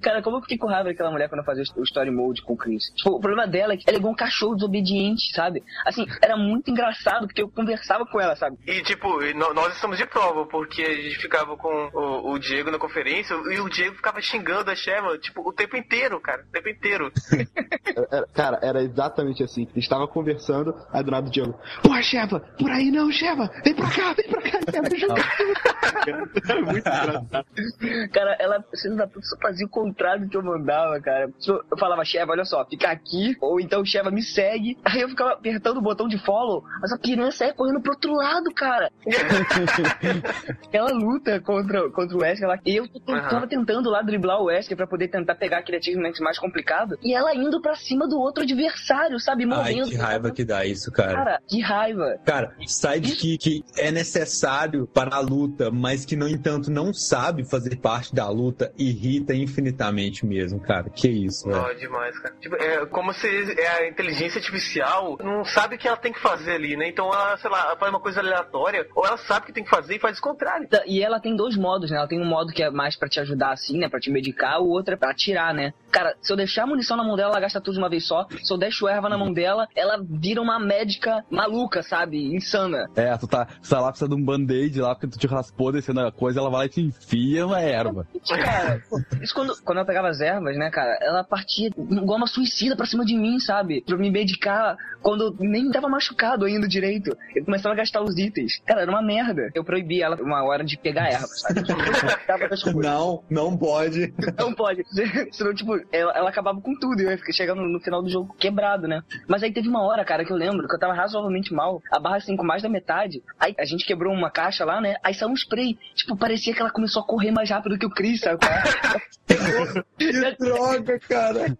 Cara, como eu fiquei com raiva daquela mulher quando eu fazia o story mode com o Chris? Tipo, o problema dela é que ela é igual um cachorro desobediente, sabe? Assim, era muito engraçado porque eu conversava com ela, sabe?
E tipo, nó- nós estamos de prova, porque a gente ficava com o, o Diego na conferência e o Diego ficava xingando a Sheva, tipo, o tempo inteiro, cara, o tempo inteiro.
Era- cara, era exatamente assim. Estava conversando, aí do nada o Diego. Porra, Sheva, por aí não, Sheva! Vem pra cá, vem pra cá, Sheva, jogar. Era muito engraçado.
Cara, ela, filho da puta, só fazia o contrário do que eu mandava, cara. Eu falava, Sheva, olha só, fica aqui, ou então Sheva me segue. Aí eu ficava apertando o botão de follow, mas a piranha saia correndo pro outro lado, cara. ela luta contra, contra o Wesker lá. E eu tava tentando lá driblar o Wesker pra poder tentar pegar aquele achievement mais complicado. E ela indo pra cima do outro adversário, sabe?
Ai,
Morrendo.
que raiva que dá isso, cara.
Cara, que raiva.
Cara, sidekick é necessário para a luta, mas que, no entanto, não sabe fazer parte da luta, irrita infinitamente mesmo, cara. Que isso, velho.
Ó, demais, cara. Tipo, é como se é a inteligência artificial não sabe o que ela tem que fazer ali, né? Então ela, sei lá, ela faz uma coisa aleatória, ou ela sabe o que tem que fazer e faz o contrário.
Da- E ela tem dois modos, né? Ela tem um modo que é mais pra te ajudar assim, né? Pra te medicar, o outro é pra atirar, né? Cara, se eu deixar a munição na mão dela, ela gasta tudo de uma vez só. Se eu deixo erva na mão dela, ela vira uma médica maluca, sabe? Insana.
É, tu tá, tu tá lá, precisa de um band-aid lá, porque tu te raspou descendo a coisa, ela vai lá e te enfia uma erva.
Cara, isso quando, quando ela pegava as ervas, né, cara? Ela partia igual uma suicida pra cima de mim, sabe? Pra me medicar quando nem tava machucado ainda direito. Eu começava a gastar os itens. Cara, era uma merda. Eu proibi ela uma hora de pegar erva, sabe? Coisas.
Não, não pode.
Não pode. Senão, tipo, ela, ela acabava com tudo e eu ia ficar chegando no final do jogo quebrado, né? Mas aí teve uma hora, cara, que eu lembro que eu tava razoavelmente mal. A barra assim, com mais da metade. Aí a gente quebrou uma caixa lá, né? Aí saiu um spray. Tipo, parecia que ela começou a correr mais rápido que o Chris, sabe?
Que droga, cara.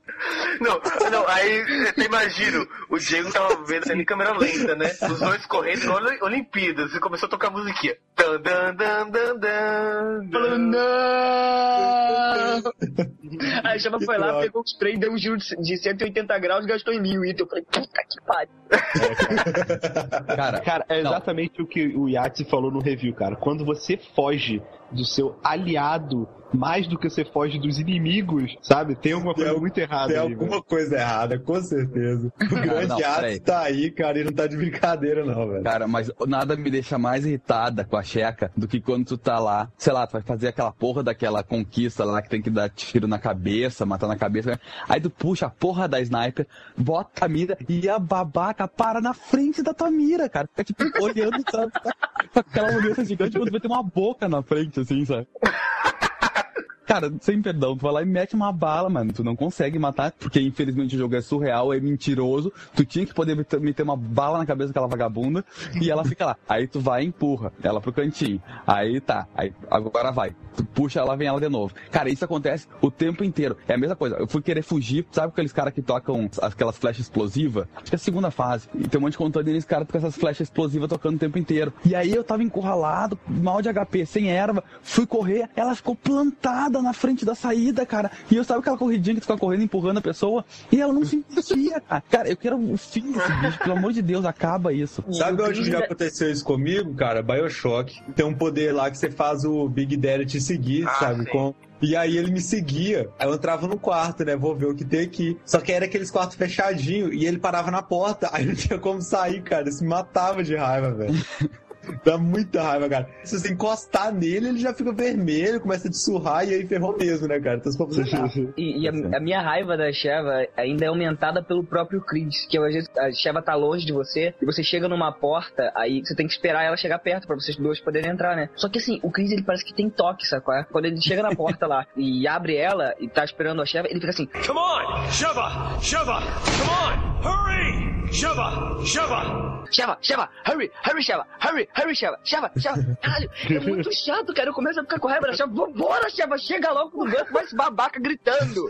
Não, não, aí você imagina, o Diego tava vendo sendo em câmera lenta, né? Os dois correndo igual Oli- Olimpíadas e começou a tocar musiquinha. Dan, dan, dan, dan, dan,
Falou,
dan.
não! Aí a chama foi lá, pegou o spray, deu um giro de de 180 graus e gastou em mil itens. Eu falei, puta que pariu.
Cara,
Cara, é exatamente o que o Yatsi falou no review, cara. Quando você foge do seu aliado mais do que você foge dos inimigos, sabe? Tem alguma
Tem
coisa
al-
muito errada
Tem
aí,
alguma
velho.
coisa errada, com certeza. O grande
não,
Atos
peraí.
tá aí, cara, e não tá de brincadeira, não, velho.
Cara, mas nada me deixa mais irritada com a checa do que quando tu tá lá, sei lá, tu vai fazer aquela porra daquela conquista lá que tem que dar tiro na cabeça, matar na cabeça. né? Aí tu puxa a porra da sniper, bota a mira e a babaca para na frente da tua mira, cara. Fica tipo olhando, sabe? Com aquela olhança gigante quando vai ter uma boca na frente, assim, sabe? Cara, sem perdão, tu vai lá e mete uma bala, mano. Tu não consegue matar, porque infelizmente o jogo é surreal, é mentiroso. Tu tinha que poder meter- uma bala na cabeça daquela vagabunda e ela fica lá. Aí tu vai e empurra ela pro cantinho. Aí tá, aí agora vai. Tu puxa ela, vem ela de novo. Cara, isso acontece o tempo inteiro. É a mesma coisa. Eu fui querer fugir, sabe aqueles caras que tocam aquelas flechas explosivas? Acho que é a segunda fase. E tem um monte de controle deles, caras com essas flechas explosivas tocando o tempo inteiro. E aí eu tava encurralado, mal de HP, sem erva, fui correr, ela ficou plantada na frente da saída, cara. E eu sabe aquela corridinha que tu fica correndo, empurrando a pessoa, e ela não se mexia, cara. Cara, eu quero o fim desse bicho, pelo amor de Deus, acaba isso.
Sabe
o
onde já aconteceu isso comigo, cara? Bioshock. Tem um poder lá que você faz o Big Daddy te seguir,
Ah,
sabe?
sim.
Com... E aí ele me seguia. Aí eu entrava no quarto, né? Vou ver o que tem aqui. Só que era aqueles quartos fechadinhos e ele parava na porta. Aí não tinha como sair, cara. Isso me matava de raiva, velho. Dá muita raiva, cara. Se você encostar nele, ele já fica vermelho, começa a te surrar e aí ferrou mesmo, né, cara? Então você
E, e a, a minha raiva da Sheva ainda é aumentada pelo próprio Chris, que às vezes a Sheva tá longe de você e você chega numa porta, aí você tem que esperar ela chegar perto pra vocês dois poderem entrar, né? Só que assim, o Chris ele parece que tem toque, é? Quando ele chega na porta lá e abre ela e tá esperando a Sheva, ele fica assim:
Come on! Sheva! Sheva! Come on! Hurry! Sheva! Sheva!
Sheva, Sheva, hurry, hurry, Sheva, hurry, hurry, Sheva, Sheva, Sheva. Caralho, é muito chato, cara. Eu começo a ficar com raiva da Sheva. Vambora, Sheva, chega logo banco, vai esse babaca gritando.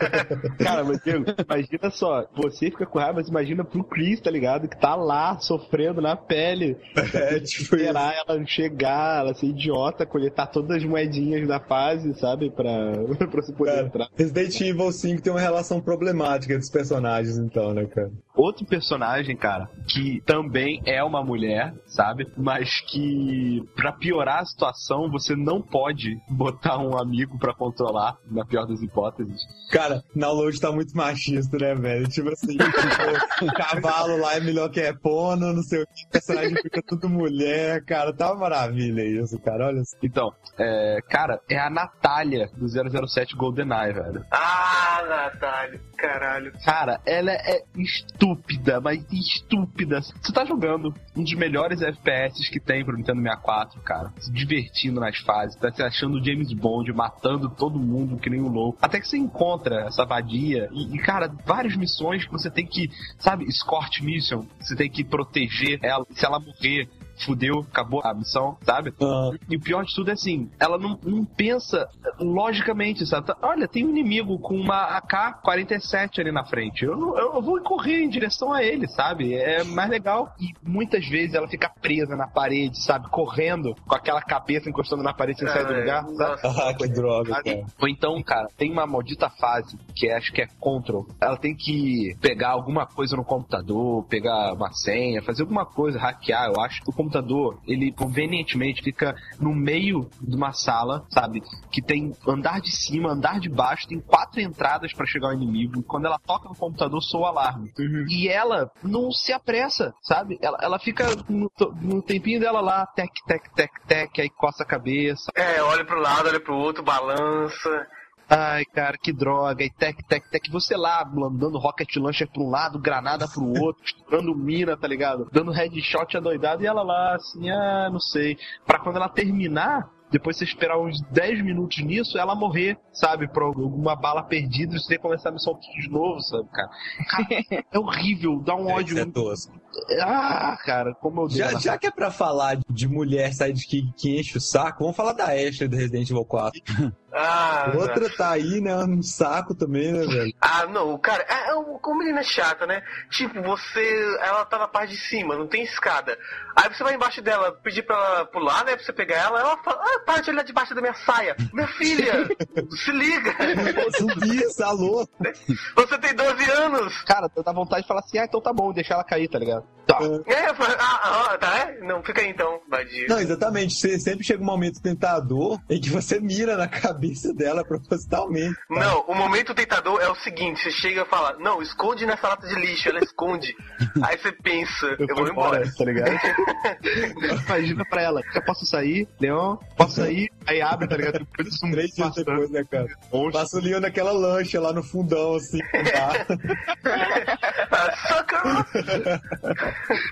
Cara, mas Diego, imagina só, você fica com raiva, mas imagina pro Chris, tá ligado? Que tá lá, sofrendo na pele.
É, tipo isso.
Esperar ela chegar, ela ser idiota, coletar todas as moedinhas da fase, sabe? Pra, pra você poder
Cara,
entrar.
Resident Evil 5 tem uma relação problemática dos personagens, então, né, cara?
Outro personagem, cara, que também é uma mulher, sabe? Mas que, pra piorar a situação, você não pode botar um amigo pra controlar, na pior das hipóteses.
Cara, download tá muito machista, né, velho? Tipo assim, tipo, o cavalo lá é melhor que é Pono, não sei o que, o personagem fica tudo mulher, cara, tá uma maravilha isso, cara, olha só.
Então, é, cara, é a Natália do 007 GoldenEye, velho.
Ah, Natália, caralho.
Cara, ela é estúpida, mas estúpida. Você tá jogando um dos melhores FPS que tem pro Nintendo 64, cara. Se divertindo nas fases, tá se achando James Bond, matando todo mundo que nem um louco. Até que você encontra essa vadia e, e, cara, várias missões que você tem que, sabe, escort mission, você tem que proteger ela. Se ela morrer, fudeu, acabou a missão, sabe?
Ah,
E o pior de tudo é assim, ela não, não pensa logicamente, sabe? Tá- Olha, tem um inimigo com uma AK-47 ali na frente. Eu, eu vou correr em direção a ele, sabe? É mais legal. E muitas vezes ela fica presa na parede, sabe? Correndo com aquela cabeça encostando na parede sem sair do
É,
lugar, sabe?
ah, que droga, cara.
Ou então, cara, tem uma maldita fase que é- acho que é control. Ela tem que pegar alguma coisa no computador, pegar uma senha, fazer alguma coisa, hackear. Eu acho que o computador, ele convenientemente fica no meio de uma sala, sabe? Que tem andar de cima, andar de baixo, tem quatro entradas pra chegar ao inimigo. E quando ela toca no computador, soa o alarme. E ela não se apressa, sabe? Ela, ela fica no, no tempinho dela lá, tec, tec, tec, tec, aí coça a cabeça.
É, olha pro lado, olha pro outro, balança.
Ai, cara, que droga. E tec, tec, tec. Você lá, dando rocket launcher pra um lado, granada pro outro, estourando mina, tá ligado? Dando headshot adoidado e ela lá, assim, ah, não sei. Pra quando ela terminar, depois você esperar uns 10 minutos nisso, ela morrer, sabe? Por alguma bala perdida e você começar a missão tudo de novo, sabe, cara? Cara, é horrível, dá um ódio.
Isso é tosco.
Ah, cara, como eu dei
Já, já que é pra falar de mulher sidekick que enche o saco, vamos falar da Ashley do Resident Evil 4.
Ah,
Outra tá aí, né, um saco também, né, velho?
Ah, não, cara, é, é um- como menina chata, né? Tipo, você. Ela tá na parte de cima, não tem escada. Aí você vai embaixo dela, pedir pra ela pular, né? Pra você pegar ela, ela fala, ah, para de olhar debaixo da minha saia. Minha filha, se liga.
Isso, alô?
Você tem 12 anos.
Cara, dá vontade de falar assim, ah, então tá bom, deixar ela cair, tá ligado? Tá.
É, eu falo, ah, ah, tá, é? Não, fica aí então, vadio.
Não, exatamente. Você sempre chega um momento tentador em que você mira na cabeça polícia dela propositalmente.
Não, o momento tentador é o seguinte: você chega e fala, não, esconde nessa lata de lixo, ela esconde. Aí você pensa, eu, vou embora.
tá ligado? Imagina pra ela, eu posso sair, Leon, posso sair, aí abre, tá ligado? Depois isso
Três dias depois, né, cara? Passa o Leon naquela lancha lá no fundão, assim. Tá?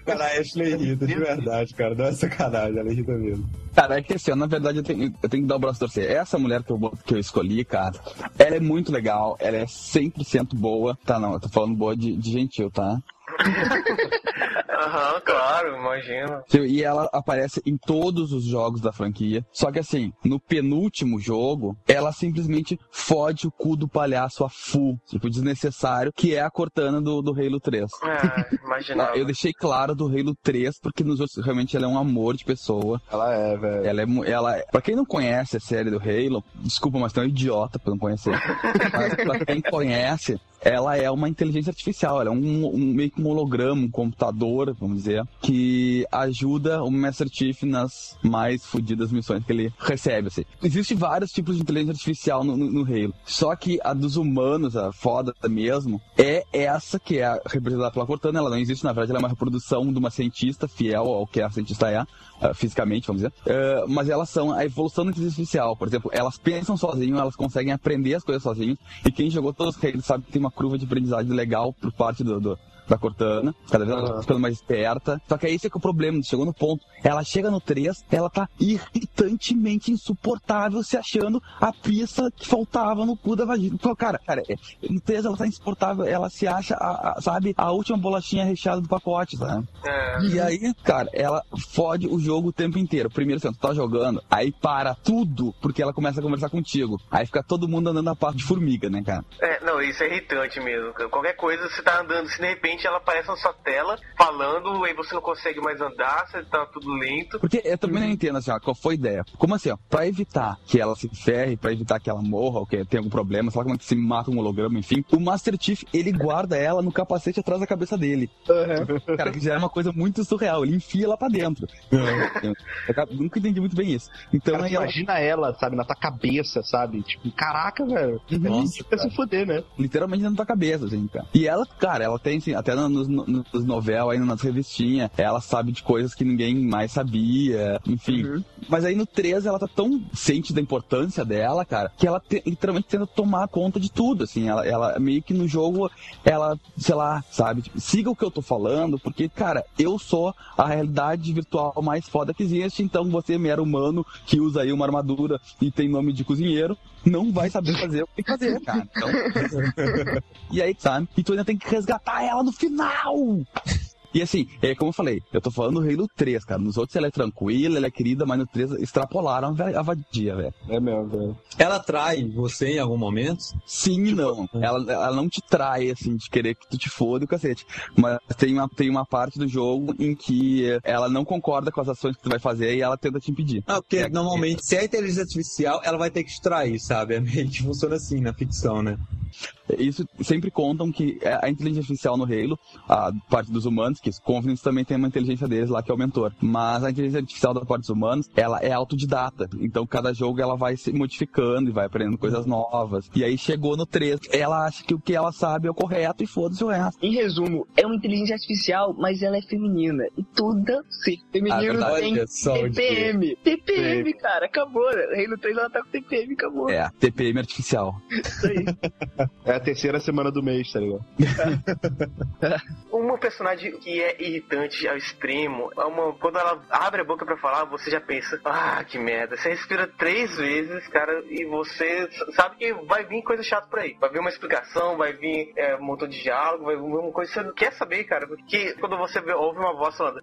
Cara, a Ashley irrita, de verdade, cara. Não é sacanagem, ela irrita mesmo.
Cara, é que assim, ó, na verdade eu tenho, eu tenho que dar o braço a torcer. Essa mulher que eu, que eu escolhi, cara, ela é muito legal, ela é 100% boa. Tá, não, eu tô falando boa de, de gentil, tá?
Aham, claro, imagina.
E ela aparece em todos os jogos da franquia. Só que assim, no penúltimo jogo, ela simplesmente fode o cu do palhaço a full. Tipo, desnecessário, que é a Cortana do, do Halo 3.
É, imaginava.
Eu deixei claro do Halo 3, porque nos outros realmente ela é um amor de pessoa.
Ela é, velho.
Ela é, ela é, pra quem não conhece a série do Halo, desculpa, mas tem um idiota pra não conhecer. mas pra quem conhece, ela é uma inteligência artificial, ela é um, um- meio que um holograma, um computador, vamos dizer, que ajuda o Master Chief nas mais fodidas missões que ele recebe, assim. Existem vários tipos de inteligência artificial no, no, no Halo, só que a dos humanos, a foda mesmo, é essa que é representada pela Cortana, ela não existe, na verdade, ela é uma reprodução de uma cientista fiel ao que a cientista é, ah, fisicamente, vamos dizer, Ah, mas elas são a evolução da inteligência artificial, por exemplo, elas pensam sozinhas, elas conseguem aprender as coisas sozinhas, e quem jogou todos os Halo sabe que tem uma curva de aprendizagem legal por parte do- do, da Cortana, cada vez ela tá ficando mais esperta. Só que é esse que é o problema, chegou no ponto. Ela chega no 3, ela tá irritantemente insuportável, se achando a pista que faltava no cu da vagina. Pô, Cara, cara, é- no 3 ela tá insuportável, ela se acha, a- a- sabe, a última bolachinha recheada do pacote, sabe?
É.
E aí, cara, ela fode o jogo o tempo inteiro. Primeiro, assim, ó, tu tá jogando, aí para tudo, porque ela começa a conversar contigo. Aí fica todo mundo andando a passo de formiga, né, cara?
É, não, isso é irritante mesmo. Qualquer coisa, você tá andando, se de repente ela aparece na sua tela, falando, aí você não consegue mais andar, você tá tudo lento.
Porque eu também não entendo, assim, ó, qual foi a ideia. Como assim, ó, pra evitar que ela se ferre, pra evitar que ela morra, ou que tenha algum problema, sei lá como é que se mata um holograma, enfim, o Master Chief, ele guarda ela no capacete atrás da cabeça dele. Cara, que já é uma coisa muito surreal, ele enfia ela pra dentro. Eu, eu nunca entendi muito bem isso. Então
Cara,
aí
tu
ela,
imagina ela, sabe, na tua cabeça, sabe? Tipo, caraca, velho.
Nossa,
Vai se fuder, né?
literalmente na tua cabeça, assim, cara. E ela, cara, ela tem, assim, até no- nos, nos novel, aí nas revistinhas, ela sabe de coisas que ninguém mais sabia, enfim. Mas aí no 3 ela tá tão ciente da importância dela, cara, que ela te- literalmente tenta tomar conta de tudo, assim. Ela, ela meio que no jogo, ela, sei lá, sabe? Tipo, siga o que eu tô falando, porque, cara, eu sou a realidade virtual mais foda que existe, então você, mero humano, que usa aí uma armadura e tem nome de cozinheiro, não vai saber fazer o que fazer, cara. Então, e aí, sabe? E tu ainda tem que resgatar ela no final! E assim, é como eu falei, eu tô falando do Halo 3, cara. Nos outros ela é tranquila, ela é querida, mas no 3 extrapolaram a vadia, velho.
É mesmo, velho.
Ela trai você em algum momento?
Sim e não. Ela, ela não te trai, assim, de querer que tu te foda o cacete. Mas tem uma, tem uma parte do jogo em que ela não concorda com as ações que tu vai fazer e ela tenta te impedir.
Ah, porque
É,
normalmente, se é inteligência artificial, ela vai ter que te trair, sabe? É meio que funciona assim na ficção, né?
Isso sempre contam que a inteligência artificial no Halo, a parte dos humanos, que os Confidence também tem uma inteligência deles lá que é o mentor. Mas a inteligência artificial da parte dos humanos, ela é autodidata. Então cada jogo ela vai se modificando e vai aprendendo coisas novas. E aí chegou no 3, ela acha que o que ela sabe é o correto e foda-se o resto.
Em resumo, é uma inteligência artificial, mas ela é feminina. E toda ser feminino
Ah,
tem
Olha só o
TPM. TPM, cara, acabou. Halo 3 ela tá com TPM, acabou.
É, TPM artificial.
Isso aí.
É a terceira semana do mês, tá ligado?
Uma personagem que é irritante ao extremo, é uma, quando ela abre a boca pra falar, você já pensa, ah, que merda. Você respira três vezes, cara, e você sabe que vai vir coisa chata por aí. Vai vir uma explicação, vai vir é, um montão de diálogo, vai vir uma coisa que você não quer saber, cara. Porque quando você ouve uma voz falando,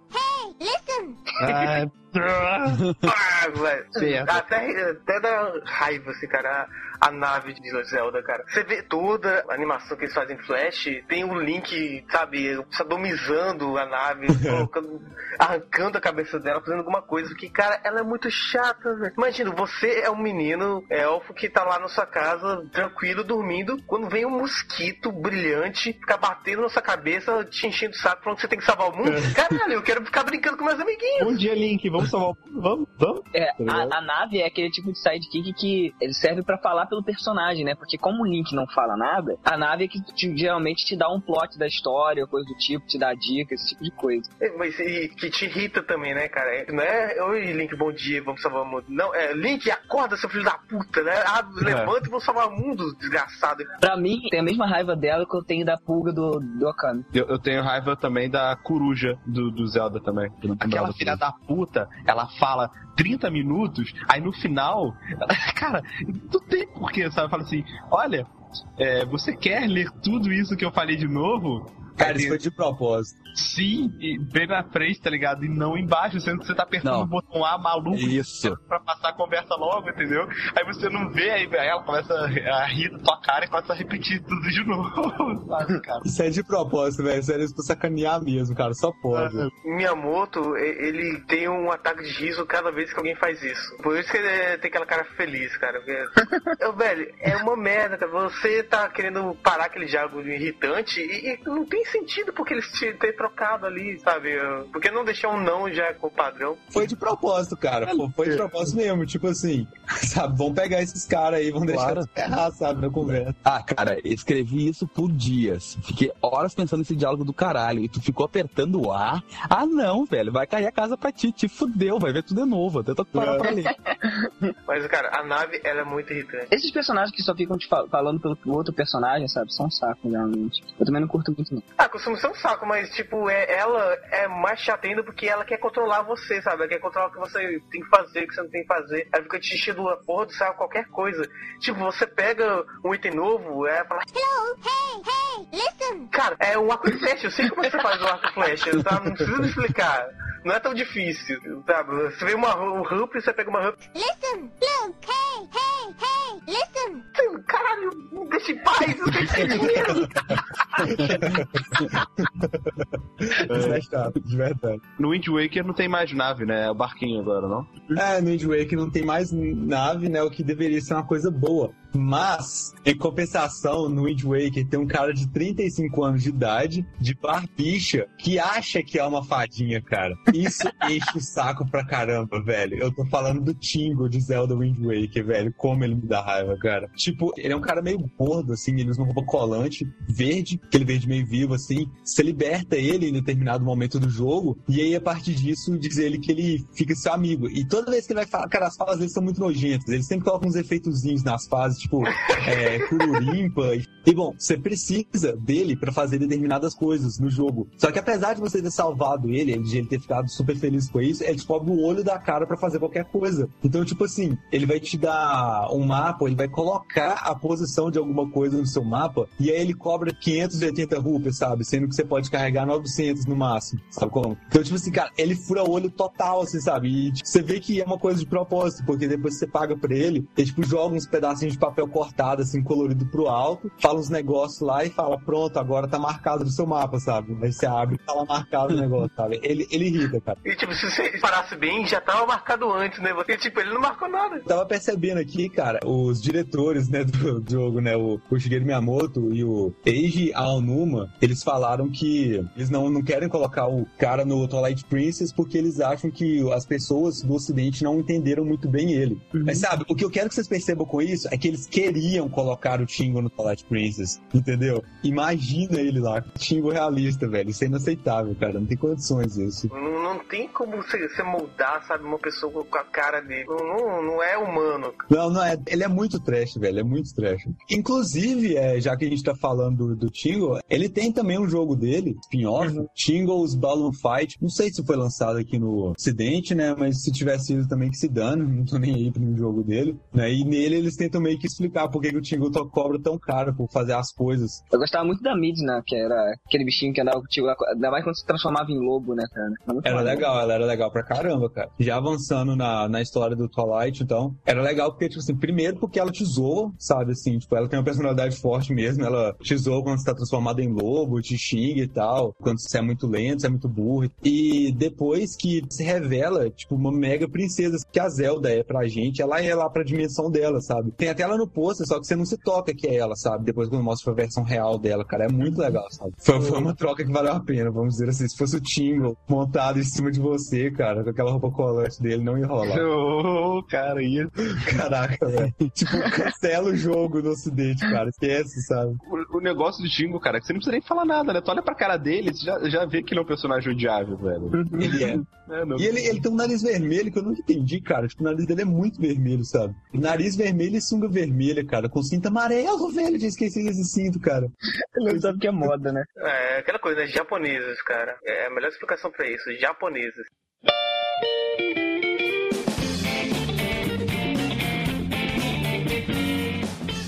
Ah,
ah, velho, até, até dá raiva, assim, cara, a, a nave de Zelda, cara. Você vê toda a animação que eles fazem em Flash, tem um link, sabe, sadomizando a nave, colocando, arrancando a cabeça dela, fazendo alguma coisa, porque, cara, ela é muito chata, velho. Imagina, você é um menino elfo que tá lá na sua casa, tranquilo, dormindo, quando vem um mosquito brilhante, ficar batendo na sua cabeça, te enchendo o saco, falando que você tem que salvar o mundo. Caralho, eu quero ficar brincando com meus amiguinhos.
Bom dia, Link. Vamos salvar o mundo? Vamos? Vamos?
É,
Tá
a, a nave é aquele tipo de sidekick que ele serve pra falar pelo personagem, né? Porque como o Link não fala nada, a nave é que te- geralmente te dá um plot da história, coisa do tipo, te dá dicas, esse tipo de coisa.
É, Mas e, que te irrita também, né, cara? É, Não é, oi, Link, bom dia, vamos salvar o mundo. Não, é, Link, acorda, seu filho da puta, né? Ah, levanta e vamos salvar o mundo, desgraçado.
Pra mim, tem a mesma raiva dela que eu tenho da pulga do, do Okami.
Eu, eu tenho raiva também da coruja do, do Zelda também. Aquela filha da puta, ela fala 30 minutos, aí no final, cara, não tem porquê, sabe? Fala assim: olha, é, você quer ler tudo isso que eu falei de novo?
Cara, isso foi de propósito.
Sim, e bem na frente, tá ligado? E não embaixo, sendo que você tá apertando
Não.
o botão A maluco
Isso.
pra passar a conversa logo, entendeu? Aí você não vê, aí ela começa a rir da tua cara e começa a repetir tudo de novo, sabe, cara?
Isso é de propósito, velho. Sério, isso pra sacanear mesmo, cara. Só pode.
Miyamoto, e- ele tem um ataque de riso cada vez que alguém faz isso. Por isso que ele é- tem aquela cara feliz, cara. Eu, velho, é uma merda, cara. Você tá querendo parar aquele diálogo irritante e, e não tem sentido porque eles te ter trocado ali, sabe? Porque não deixar um não já com o padrão.
Foi de propósito, cara. Pô, foi de propósito mesmo. Tipo assim, sabe? Vamos pegar esses caras aí, vamos deixar
Claro.
eles ferrar, sabe? Na conversa.
Ah, cara, escrevi isso por dias. Fiquei horas pensando nesse diálogo do caralho. E tu ficou apertando o A. Ah, não, velho. Vai cair a casa pra ti. Te fudeu. Vai ver tudo de novo. Até tô parar pra ler.
Mas, cara, a nave, ela é muito irritante.
Esses personagens que só ficam te fal- falando pelo outro personagem, sabe? São um saco, realmente. Eu também não curto muito, não.
Ah, costuma ser um saco, mas, tipo, é, ela é mais chata ainda porque ela quer controlar você, sabe? Ela quer controlar o que você tem que fazer, o que você não tem que fazer. Ela fica te enchendo a porra do saco qualquer coisa. Tipo, você pega um item novo, é fala. Hello, hey, hey, listen! Cara, é um arco e flecha, eu sei como você faz o arco e flecha, tá? Não precisa me explicar. Não é tão difícil, sabe? Você vê uma, um ramp e você pega uma ramp. Listen, Luke, hey, hey, hey, listen! Caralho, deixa em paz, eu tenho dinheiro!
Isso é chato, de verdade.
No Wind Waker não tem mais nave, né? É o barquinho agora, não?
É, no Wind Waker não tem mais nave, né? O que deveria ser uma coisa boa. Mas, em compensação, no Wind Waker tem um cara de 35 anos de idade, de barbicha, que acha que é uma fadinha, cara. Isso enche o saco pra caramba, velho. Eu tô falando do Tingo de Zelda Wind Waker, velho. Como ele me dá raiva, cara. Tipo, ele é um cara meio gordo, assim, ele usa uma roupa colante, verde, aquele verde meio vivo, assim. Você liberta ele em determinado momento do jogo, e aí, a partir disso, diz ele que ele fica seu amigo. E toda vez que ele vai falar, cara, as falas dele são muito nojentas. Ele sempre coloca uns efeitozinhos nas fases, tipo, é, cururimpa. E, bom, você precisa dele pra fazer determinadas coisas no jogo. Só que apesar de você ter salvado ele, de ele ter ficado super feliz com isso, ele descobre o olho da cara pra fazer qualquer coisa. Então, tipo assim, ele vai te dar um mapa, ele vai colocar a posição de alguma coisa no seu mapa, e aí ele cobra 580 rupias, sabe? Sendo que você pode carregar 900 no máximo, sabe como? Então, tipo assim, cara, ele fura o olho total, assim, sabe? E tipo, você vê que é uma coisa de propósito, porque depois você paga pra ele, ele, tipo, joga uns pedacinhos de papel cortado, assim, colorido pro alto, fala uns negócios lá e fala, pronto, agora tá marcado no seu mapa, sabe? Aí você abre e tá lá marcado o negócio, sabe? Ele, ele irrita, cara.
E tipo, se você parasse bem, já tava marcado antes, né? Porque, tipo, ele não marcou nada.
Eu tava percebendo aqui, cara, os diretores, né, do jogo, né, o, o Shigeru Miyamoto e o Eiji Aonuma, eles falaram que eles não, não querem colocar o cara no Twilight Princess porque eles acham que as pessoas do ocidente não entenderam muito bem ele. Mas sabe, o que eu quero que vocês percebam com isso é que eles queriam colocar o Tingo no Twilight Princess, entendeu? Imagina ele lá, Tingo realista, velho, isso é inaceitável, cara, não tem condições isso.
Não, não tem como você, moldar, sabe, uma pessoa com a cara dele. Não, não, é humano.
Não, não é. Ele é muito trash, velho. É muito trash. Inclusive, é, já que a gente tá falando do, do Tingle, ele tem também um jogo dele, spin-off, Tingle's Balloon Fight. Não sei se foi lançado aqui no Ocidente, né? Mas se tivesse sido também que se dane, não tô nem aí pro jogo dele. Né? E nele eles tentam meio que explicar por que, que o Tingle cobra tão caro por fazer as coisas.
Eu gostava muito da Midna, que era aquele bichinho que andava contigo, ainda mais quando se transformava em lobo, né, cara?
Era
maneiro.
legal, ela era legal pra caramba, cara. Já avançando na, na história do Twilight, então, era legal porque, tipo assim, primeiro porque ela te zoa, sabe, assim, tipo, ela tem uma personalidade forte mesmo, ela te zoa quando você tá transformado em lobo, te xinga e tal, quando você é muito lento, você é muito burro. E depois que se revela, tipo, uma mega princesa que a Zelda é pra gente, ela é lá pra dimensão dela, sabe? Tem até ela no pôster, só que você não se toca que é ela, sabe? Depois quando mostra a versão real dela, cara, é muito legal, sabe? Foi, foi uma troca que valeu a pena, vamos dizer assim. Se fosse o Tingle montado em cima de você, cara, com aquela roupa colante dele, não ia rolar.
Ô, cara, ia.
Caraca, velho. tipo, cancela o jogo no ocidente, cara. Esquece, sabe?
O, o negócio do Jingo, cara, é que você não precisa nem falar nada, né? Tu olha pra cara dele, você já, já vê que ele é um personagem odiável, velho.
Ele é.
É, não.
E ele, ele tem um nariz vermelho que eu nunca entendi, cara. Tipo, o nariz dele é muito vermelho, sabe? Nariz vermelho e sunga vermelha, cara. Com cinto amarelo, velho. Já esqueci desse cinto, cara.
Ele não sabe que é moda, né?
É, aquela coisa, né? Japoneses, cara. É a melhor explicação pra isso. Japoneses.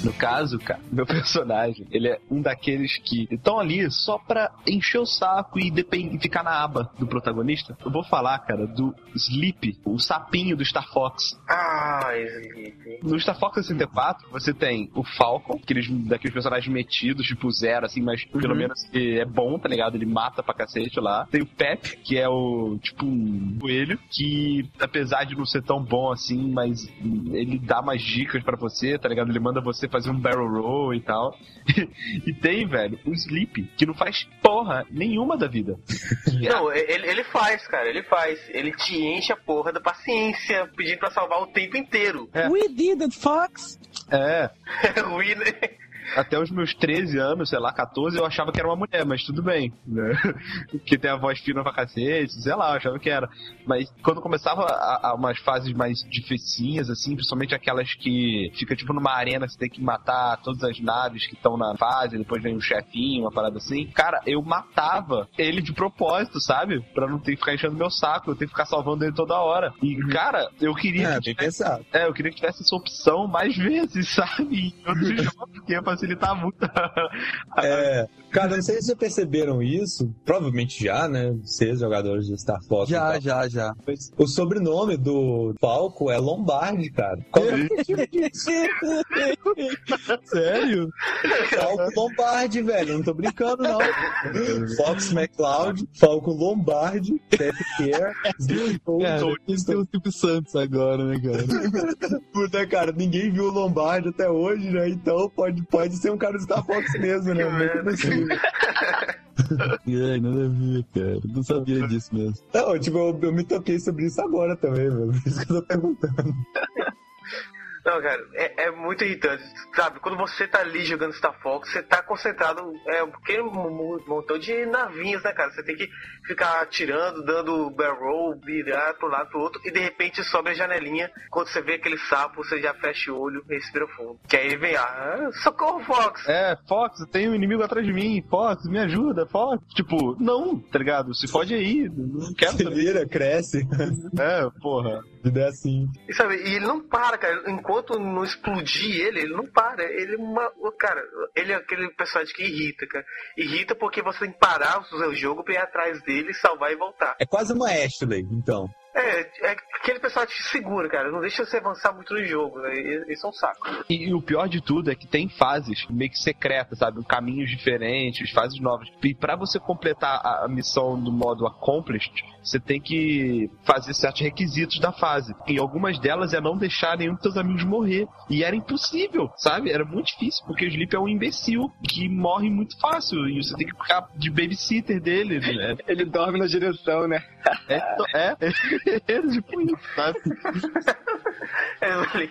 No caso, cara, meu personagem, ele é um daqueles que estão ali só pra encher o saco e, e ficar na aba do protagonista. Eu vou falar, cara, do Sleep, o sapinho do Star Fox.
Ah, Sleep.
No Star Fox 64, você tem o Falcon, aqueles, daqueles personagens metidos, tipo Zero, assim, mas pelo menos é bom, tá ligado? Ele mata pra cacete lá. Tem o Pep, que é o, tipo, um coelho, que apesar de não ser tão bom assim, mas ele dá mais dicas pra você, tá ligado? Ele manda você fazer um barrel roll e tal. e tem, velho, o Sleep, que não faz porra nenhuma da vida.
Não, ele, ele faz, cara, ele faz. Ele te enche a porra da paciência, pedindo pra salvar o tempo inteiro.
We did it, Fox!
É,
O Winner.
Até os meus 13 anos, sei lá, 14, eu achava que era uma mulher, mas tudo bem. Né? que tem a voz fina pra cacete, sei lá, eu achava que era. Mas quando começava a, a umas fases mais dificinhas, assim, principalmente aquelas que fica tipo numa arena, você tem que matar todas as naves que estão na fase, depois vem um chefinho, uma parada assim. Cara, eu matava ele de propósito, sabe? Pra não ter que ficar enchendo meu saco, eu tenho que ficar salvando ele toda hora. E, cara, eu queria
É,
que
pensado.
é, eu queria que tivesse essa opção mais vezes, sabe? Em outros jogos, porque ia facilitar muito.
É, cara, não sei se vocês perceberam isso. Provavelmente já, né? Vocês, jogadores de Star Fox.
Já, já, já.
Mas O sobrenome do Falco é Lombardi, cara. Qual é o motivo disso? Sério? Falco Lombardi, velho. Eu não tô brincando, não. Fox McCloud, Falco Lombardi, Pep Care,
eles têm o Tipo Santos agora, né, cara?
Puta, cara, ninguém viu o Lombardi até hoje, né? Então pode, pode ser um cara do Star Fox mesmo, né?
Ai, nada a ver, cara. Não sabia disso mesmo.
Não, tipo, eu, eu me toquei sobre isso agora também, mano. Por isso que eu tô perguntando.
Não, cara, é, é muito irritante. Sabe, quando você tá ali jogando Star Fox, você tá concentrado. É porque um montão de navinhos, né, cara? Você tem que ficar atirando, dando barrel virar pro lado pro outro, e de repente sobe a janelinha. Quando você vê aquele sapo, você já fecha o olho e respira fundo. Que aí vem, ah, socorro, Fox!
É, Fox, tem um inimigo atrás de mim. Fox, me ajuda, Fox. Tipo, não, tá ligado? Se fode aí, não quero
Se vira, cresce.
É, porra.
Vida é assim.
E sabe, e ele não para, cara. Enquanto não explodir ele, ele não para. Ele é uma. Cara, ele é aquele personagem que irrita, cara. Irrita porque você tem que parar o seu jogo pra ir atrás dele, salvar e voltar.
É quase uma Ashley, então.
É, é aquele que te segura, cara. Não deixa você avançar muito no jogo, né? Isso é um saco.
E, e o pior de tudo é que tem fases meio que secretas, sabe? Caminhos diferentes, fases novas. E pra você completar a, a missão do modo accomplished, você tem que fazer certos requisitos da fase. E algumas delas é não deixar nenhum dos seus amigos morrer. E era impossível, sabe? Era muito difícil, porque o Sleep é um imbecil que morre muito fácil. E você tem que ficar de babysitter dele, né?
Ele dorme na direção, né?
É, é, tipo isso, sabe?
É,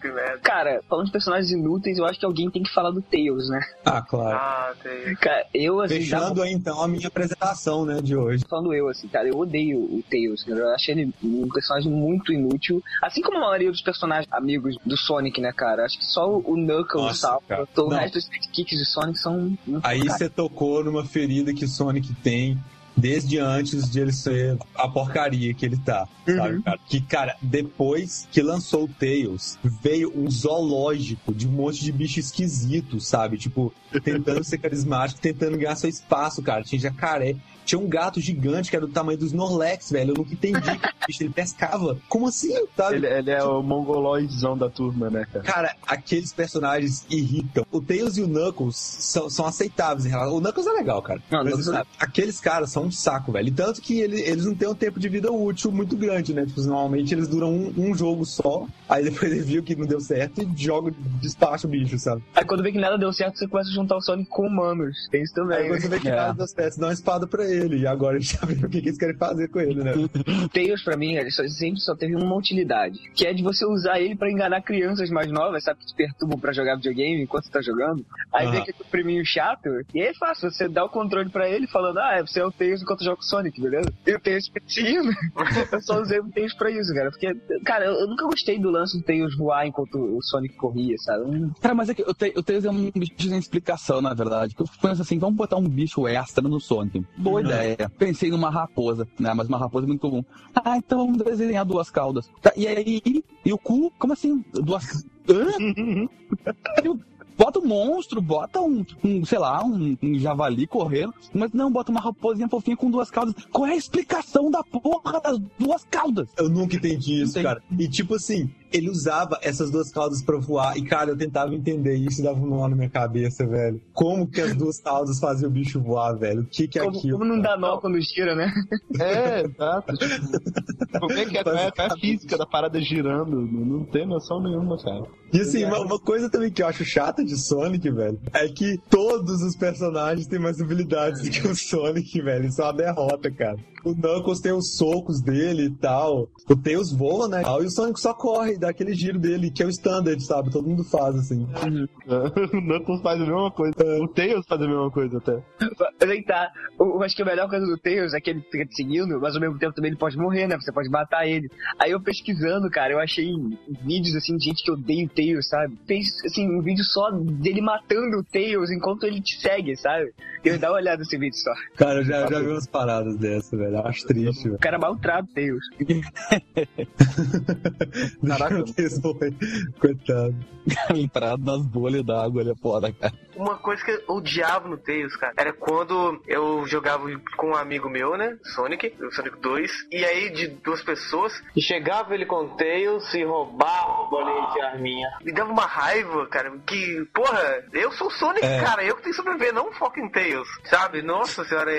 que merda.
Cara, falando de personagens inúteis, eu acho que alguém tem que falar do Tails, né?
Ah, claro.
Ah, tem.
Cara, eu assim.
Fechando aí, então a minha apresentação, né, de hoje.
falando eu, assim, cara, eu odeio o Tails, cara. Eu achei ele um personagem muito inútil. Assim como a maioria dos personagens amigos do Sonic, né, cara? Acho que só o Knuckles
Nossa,
salva. O resto dos sidekicks de Sonic são.
Aí você tocou numa ferida que Sonic tem desde antes de ele ser a porcaria que ele tá, sabe, cara? Que, cara, depois que lançou o Tails, veio um zoológico de um monte de bicho esquisito, sabe? Tipo, tentando ser carismático, tentando ganhar seu espaço, cara. Tinha jacaré. Tinha um gato gigante que era do tamanho dos Snorlax, velho. Eu nunca entendi que o bicho ele pescava. Como assim, sabe?
Ele, ele é o mongoloidzão da turma, né, cara?
Cara, aqueles personagens irritam. O Tails e o Knuckles são, são aceitáveis em relação. O Knuckles é legal, cara.
Não,
Mas,
é-
sabe, aqueles caras são um saco, velho. E tanto que ele- eles não têm um tempo de vida útil muito grande, né? Tipo, normalmente eles duram um, um jogo só. Aí depois ele viu que não deu certo e joga, despacha o bicho, sabe?
Aí quando vê que nada deu certo, você começa a juntar o Sonic com humanos. Tem isso também.
Aí quando você vê que
É.
nada deu certo, você dá uma espada pra ele. E agora a gente já viu o que, que eles querem fazer com ele, né?
Tails, pra mim, ele só- sempre só teve uma utilidade. Que é de você usar ele pra enganar crianças mais novas, sabe? Que te perturbam pra jogar videogame enquanto você tá jogando. Aí vem
Aham.
aquele priminho chato, e aí é fácil. Você dá o controle pra ele falando, ah, você é o Tails enquanto joga com o Sonic, beleza? E o Tails seguindo. eu só usei o Tails pra isso, cara. Porque, cara, eu, eu nunca gostei do lance do Tails voar enquanto o Sonic corria, sabe?
Cara, mas é que o Te- o Tails é um bicho sem explicação, na verdade. Eu penso assim, vamos botar um bicho extra no Sonic. Boa Ideia. Pensei numa raposa, né? Mas uma raposa é muito comum. Ah, então vamos desenhar duas caudas. Tá, e aí, e o cu? Como assim? Duas... Hã? Bota um monstro, bota um, um, sei lá, um, um javali correndo, mas não, bota uma raposinha fofinha com duas caudas. Qual é a explicação da porra das duas caudas?
Eu nunca entendi isso, cara. E tipo assim, ele usava essas duas caudas pra voar. E, cara, eu tentava entender isso e dava um nó na minha cabeça, velho. Como que as duas caudas faziam o bicho voar, velho? O que que é
como,
aquilo?
como não dá nó quando gira, né?
É, exato. Tipo, como é que é, é, é a física da parada girando? Não, tem noção nenhuma, cara.
E assim, uma, uma coisa também que eu acho chata de Sonic, velho, é que todos os personagens têm mais habilidades do que o Sonic, velho. Isso é uma derrota, cara. O Knuckles tem os socos dele e tal. O Tails voa, né? E o Sonic só corre, dá aquele giro dele, que é o standard, sabe? Todo mundo faz, assim.
O Knuckles faz a mesma coisa. O Tails faz a mesma coisa até.
Mas aí tá. Eu acho que a melhor coisa do Tails é que ele fica te seguindo, mas ao mesmo tempo também ele pode morrer, né? Você pode matar ele. Aí eu pesquisando, cara, eu achei vídeos assim de gente que odeia o Tails, sabe? Fez assim, um vídeo só dele matando o Tails enquanto ele te segue, sabe? Eu dá uma olhada nesse vídeo só.
Cara, eu já, já vi umas paradas dessa, velho. Eu acho triste, velho.
O cara maltrata o Tails.
Caraca.
Foi. Coitado.
Entrado nas bolhas d'água, ele é foda, cara.
Uma coisa que eu odiava no Tails, cara, era quando eu jogava com um amigo meu, né? Sonic, o Sonic 2, e aí de duas pessoas, e chegava ele com o Tails e roubava o bolinho de arminha. Me dava uma raiva, cara, que, porra, eu sou o Sonic,
É.
cara, eu que tenho que sobreviver, não o fucking Tails, sabe? Nossa senhora,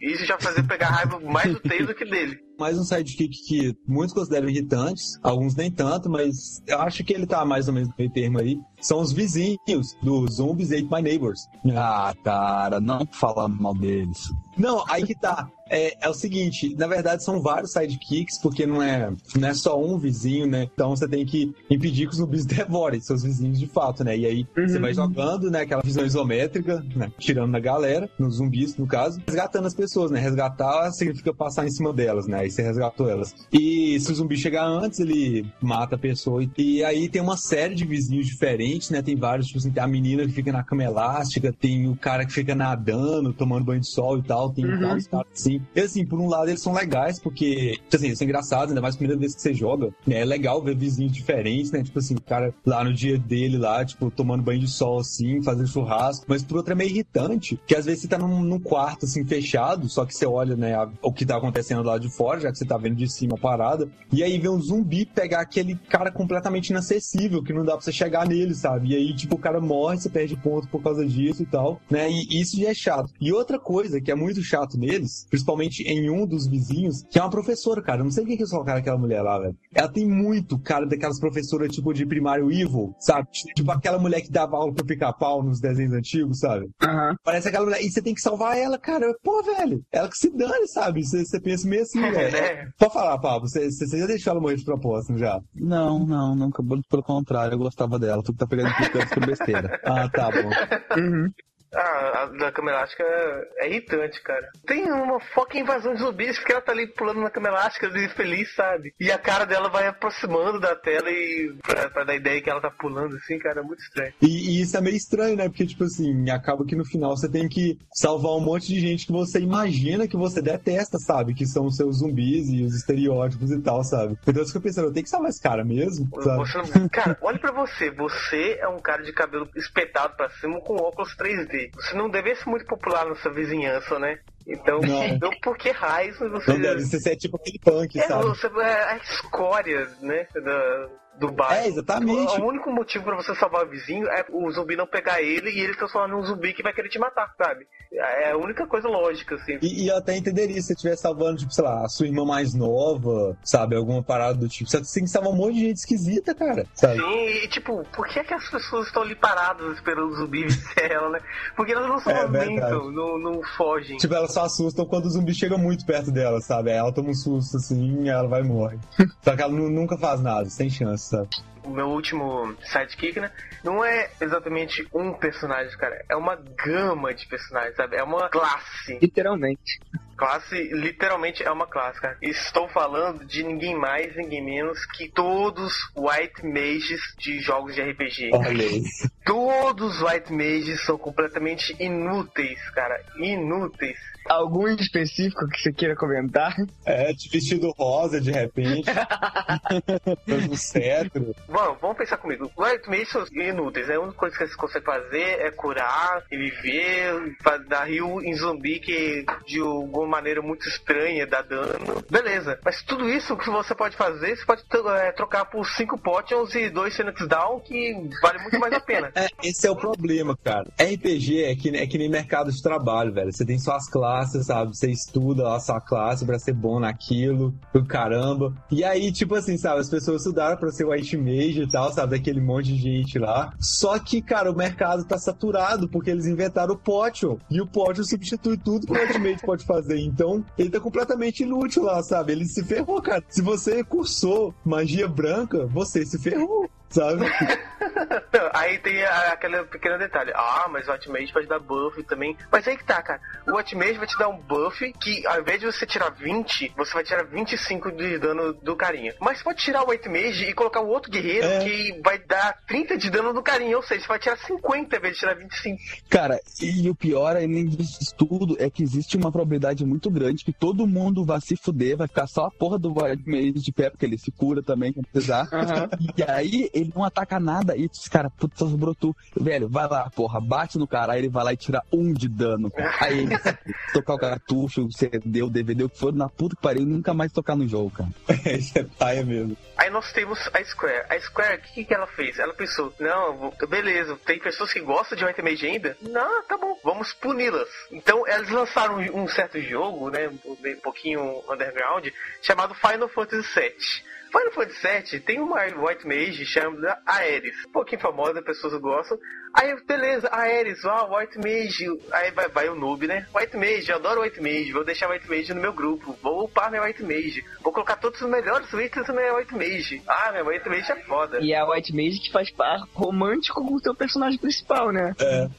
isso já fazia pegar raiva mais do Tails do que dele.
Mais um sidekick que muitos consideram irritantes, alguns nem tanto, mas eu acho que ele tá mais ou menos no meio termo aí. São os vizinhos do Zombies Ate My Neighbors.
Ah, cara, não fala mal deles.
Não, aí que tá. É, é o seguinte, na verdade são vários sidekicks, porque não é, não é só um vizinho, né? Então você tem que impedir que os zumbis devorem seus vizinhos de fato, né? E aí você vai jogando, né? Aquela visão isométrica, né? Tirando na galera, nos zumbis, no caso, resgatando as pessoas, né? Resgatar significa passar em cima delas, né? Aí você resgatou elas. E se o zumbi chegar antes, ele mata a pessoa. E aí tem uma série de vizinhos diferentes, né? Tem vários, tipo assim, tem a menina que fica na cama elástica, tem o cara que fica nadando, tomando banho de sol e tal, tem vários caras assim. E assim, por um lado eles são legais, porque, tipo assim, eles são engraçados, ainda mais a primeira vez que você joga, né? É legal ver vizinhos diferentes, né? Tipo assim, o cara lá no dia dele, lá, tipo, tomando banho de sol, assim, fazendo churrasco. Mas por outro é meio irritante, que às vezes você tá num, num quarto, assim, fechado, só que você olha, né, a- o que tá acontecendo lá de fora, já que você tá vendo de cima a parada, e aí vem um zumbi pegar aquele cara completamente inacessível, que não dá pra você chegar nele, sabe? E aí, tipo, o cara morre, você perde ponto por causa disso e tal, né? E isso já é chato. E outra coisa que é muito chato neles, principalmente em um dos vizinhos, que é uma professora, cara. Eu não sei o que eles colocaram aquela mulher lá, velho. Ela tem muito cara daquelas professoras, tipo, de primário evil, sabe? Tipo aquela mulher que dava aula pro pica-pau nos desenhos antigos, sabe?
Aham.
Parece aquela mulher. E você tem que salvar ela, cara. Pô, velho. Ela que se dane, sabe? Você, você pensa meio assim, velho.
né?
Pode falar, Pablo. Você, você já deixou ela morrer de propósito já?
Não, não, nunca. Pelo contrário, eu gostava dela. Tu que tá pegando implicância por besteira.
Ah, tá bom.
Ah, a da cama elástica é irritante, cara. Tem uma foca invasão de zumbis porque ela tá ali pulando na cama elástica e feliz, sabe? E a cara dela vai aproximando da tela e pra, pra dar ideia que ela tá pulando assim, cara, é muito estranho.
E, e isso é meio estranho, né? Porque, tipo assim, acaba que no final você tem que salvar um monte de gente que você imagina que você detesta, sabe? Que são os seus zumbis e os estereótipos e tal, sabe? Então eu fico pensando, eu tenho que salvar esse cara mesmo, sabe?
Você Cara, olha pra você. Você é um cara de cabelo espetado pra cima com óculos 3D. Você não deve ser muito popular na sua vizinhança, né? Então,
Não.
por que raios você.
Não deve ser, ser tipo aquele punk,
É,
sabe?
você é a escória, né? Da, do bairro.
É, exatamente.
O, o único motivo pra você salvar o vizinho é o zumbi não pegar ele e ele transformar num zumbi que vai querer te matar, sabe? É a única coisa lógica, assim.
E, e eu até entenderia se você estivesse salvando, tipo, sei lá, a sua irmã mais nova, sabe? Alguma parada do tipo. Você tem que salvar um monte de gente esquisita, cara. Sabe?
Sim, e tipo, por que, que as pessoas estão ali paradas esperando o zumbi vencer ela, né? Porque elas não se
É
movimentam, não, não fogem.
Tipo, elas só assustam quando o zumbi chega muito perto dela, sabe? Aí ela toma um susto assim e ela vai e morre. Só que ela nu- nunca faz nada, sem chance, sabe?
o meu último sidekick, né? Não é exatamente um personagem, cara. É uma gama de personagens, sabe? É uma classe.
Literalmente.
Classe, literalmente é uma classe, cara. Estou falando de ninguém mais, ninguém menos que todos White Mages de jogos de RPG.
Olha aí.
Todos os White Mages são completamente inúteis, cara. Inúteis.
Algum específico que você queira comentar?
É, de vestido rosa de repente. Um cetro.
Bom, vamos pensar comigo. Mages são inúteis. né? A única coisa que eles conseguem fazer é curar e viver, dar rio em zumbi que de alguma maneira muito estranha dá dano. Beleza. Mas tudo isso que você pode fazer, você pode é, trocar por 5 potions e 2 Phoenix Down, que vale muito mais a pena.
É, esse é o problema, cara. RPG é que, é que nem mercado de trabalho, velho. Você tem suas classes, sabe? Você estuda a sua classe pra ser bom naquilo, do caramba. E aí, tipo assim, sabe? As pessoas estudaram pra ser white mage e tal, sabe? Daquele monte de gente lá. Só que, cara, o mercado tá saturado porque eles inventaram o Potion. E o Potion substitui tudo que o white mage pode fazer. Então, ele tá completamente inútil lá, sabe? Ele se ferrou, cara. Se você cursou magia branca, você se ferrou. Sabe?
Não, aí tem aquele pequeno detalhe. Ah, mas o White Mage pode dar buff também. Mas aí que tá, cara. O White Mage vai te dar um buff que, ao invés de você tirar 20, você vai tirar 25 de dano do carinha. Mas você pode tirar o White Mage e colocar o outro guerreiro
É.
que vai dar 30 de dano do carinha. Ou seja, você vai tirar 50 ao invés de tirar 25.
Cara, e o pior, além disso tudo, é que existe uma probabilidade muito grande que todo mundo vai se fuder, vai ficar só a porra do White Mage de pé, porque ele se cura também, quando precisar. E aí ele não ataca nada e diz, cara, puta, só sobrou tu. Velho, vai lá, porra, bate no cara, aí ele vai lá e tira um de dano. Aí ele tocar o cartucho, o CD, o DVD, o que for, na puta que pariu, nunca mais tocar no jogo, cara.
Isso é paia mesmo.
Aí nós temos a Square. A Square, o que, que ela fez? Ela pensou, não, beleza, tem pessoas que gostam de White Mage ainda? Não, tá bom, vamos puni-las. Então eles lançaram um certo jogo, né, um pouquinho underground, chamado Final Fantasy VII. Final Fantasy VII tem uma White Mage chamada Aeris. Um pouquinho famosa, pessoas gostam. Aí, beleza, Aeris, ó, White Mage. Aí vai, vai o noob, né? White Mage, eu adoro White Mage. Vou deixar White Mage no meu grupo. Vou upar minha White Mage. Vou colocar todos os melhores itens na minha White Mage. Ah, minha White Mage é foda.
E é a White Mage que faz par romântico com o teu personagem principal, né?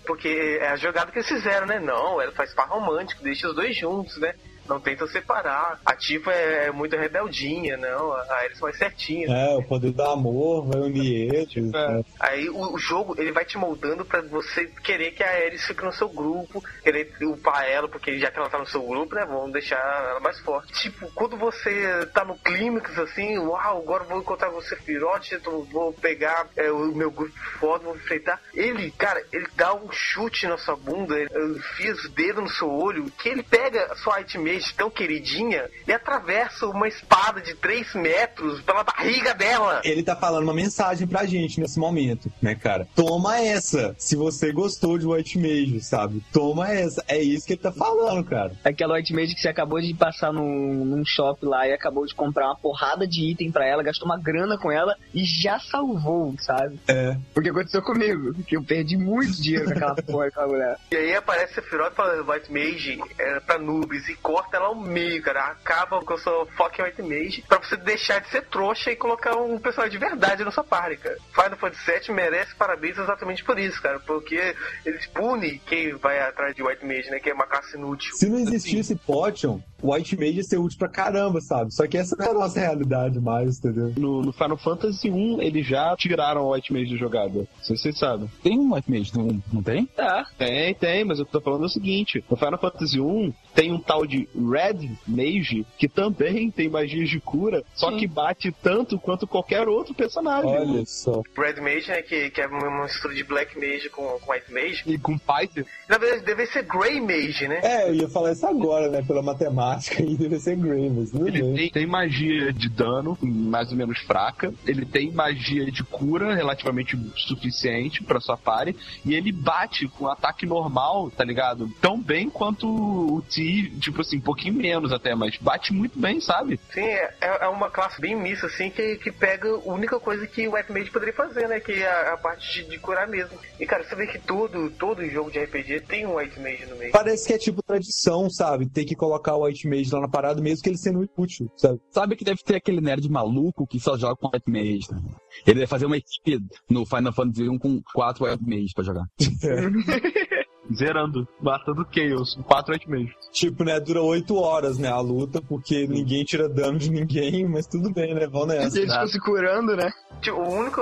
Porque é a jogada que eles fizeram, né? Não, ela faz par romântico, deixa os dois juntos, né? Não tentam separar. A Tifa é muito rebeldinha, não. A Aeris mais certinha.
É, o poder do amor vai unir eles. né?
Aí o, o jogo ele vai te moldando pra você querer que a Ares fique no seu grupo, querer upar ela, porque já que ela tá no seu grupo, né? Vamos deixar ela mais forte. Tipo, quando você tá no clímax assim, uau, agora vou encontrar você, Firote, eu vou pegar é, o meu grupo foda, vou enfrentar. Ele, cara, ele dá um chute na sua bunda, ele enfia os dedos no seu olho, que ele pega a sua White Mage tão queridinha e atravessa uma espada de 3 metros pela barriga dela.
Ele tá falando uma mensagem pra gente nesse momento, né, cara? Toma essa, se você gostou de White Mage, sabe? Toma essa. É isso que ele tá falando, cara.
Aquela White Mage que você acabou de passar num, num shop lá e acabou de comprar uma porrada de item pra ela, gastou uma grana com ela e já salvou, sabe?
É.
Porque aconteceu comigo, que eu perdi muito dinheiro com aquela porra, aquela mulher.
E aí aparece a Sephiroth falando White Mage é, pra noobs e corta ela ao meio, cara. Acaba com a sua fucking White Mage pra você deixar de ser trouxa e colocar um personagem de verdade na sua party, cara. Final Fantasy VII merece parabéns exatamente por isso, cara. Porque eles punem quem vai atrás de White Mage, né? Que é uma classe inútil.
Se não existisse Potion, White Mage ia ser útil pra caramba, sabe? Só que essa não é a nossa realidade mais, entendeu?
No, no Final Fantasy 1, eles já tiraram o White Mage de jogada. Não sei se vocês sabem.
Tem um White Mage, não, não tem?
Tá.
Tem, tem, mas eu tô falando o seguinte: no Final Fantasy 1 tem um tal de Red Mage, que também tem magias de cura, só que bate tanto quanto qualquer outro personagem.
Olha só.
Red Mage, né, que, que é uma mistura de Black Mage com, com White Mage.
E com Python.
Na verdade, deve ser Grey Mage, né?
É, eu ia falar isso agora, né? Pela matemática aí deve ser Grey, mas tudo
Ele tem, tem magia de dano, mais ou menos fraca. Ele tem magia de cura, relativamente suficiente pra sua party. E ele bate com ataque normal, tá ligado? Tão bem quanto o T, tipo assim, um pouquinho menos até, mas bate muito bem, sabe?
Sim, é, é uma classe bem mista, assim, que, que pega a única coisa que o White Mage poderia fazer, né? Que é a, a parte de, de curar mesmo. E, cara, você vê que todo, todo jogo de RPG tem um White Mage no meio.
Parece que é tipo tradição, sabe? Tem que colocar o White Mage lá na parada, mesmo que ele sendo inútil, sabe?
Sabe que deve ter aquele nerd maluco que só joga com White Mage. né? Ele deve fazer uma equipe no Final Fantasy 1 com quatro White Mage pra jogar.
Zerando, matando Chaos, 4 8 meses.
Tipo, né? Dura oito horas, né? A luta, porque ninguém tira dano de ninguém, mas tudo bem, né? Vão
E
nessa.
eles ficam se curando, né?
Tipo, o único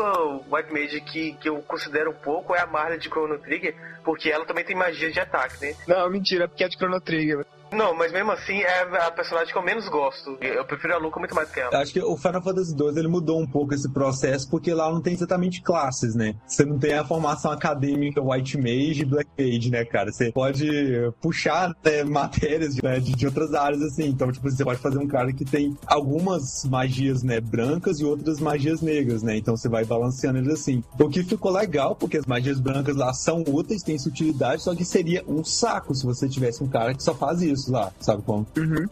White Mage que, que eu considero pouco é a Marley de Chrono Trigger, porque ela também tem magia de ataque, né?
Não, mentira, é porque é de Chrono Trigger.
Não, mas mesmo assim é a personagem que eu menos gosto. Eu prefiro a Luca muito mais que ela.
Acho que o Final Fantasy II ele mudou um pouco esse processo, porque lá não tem exatamente classes, né? Você não tem a formação acadêmica White Mage e Black Mage, né, cara? Você pode puxar né, matérias né, de, de outras áreas, assim. Então, tipo, você pode fazer um cara que tem algumas magias, né, brancas e outras magias negras, né? Então você vai balanceando eles assim. O que ficou legal, porque as magias brancas lá são úteis, têm utilidade, só que seria um saco se você tivesse um cara que só faz isso lá, sabe como?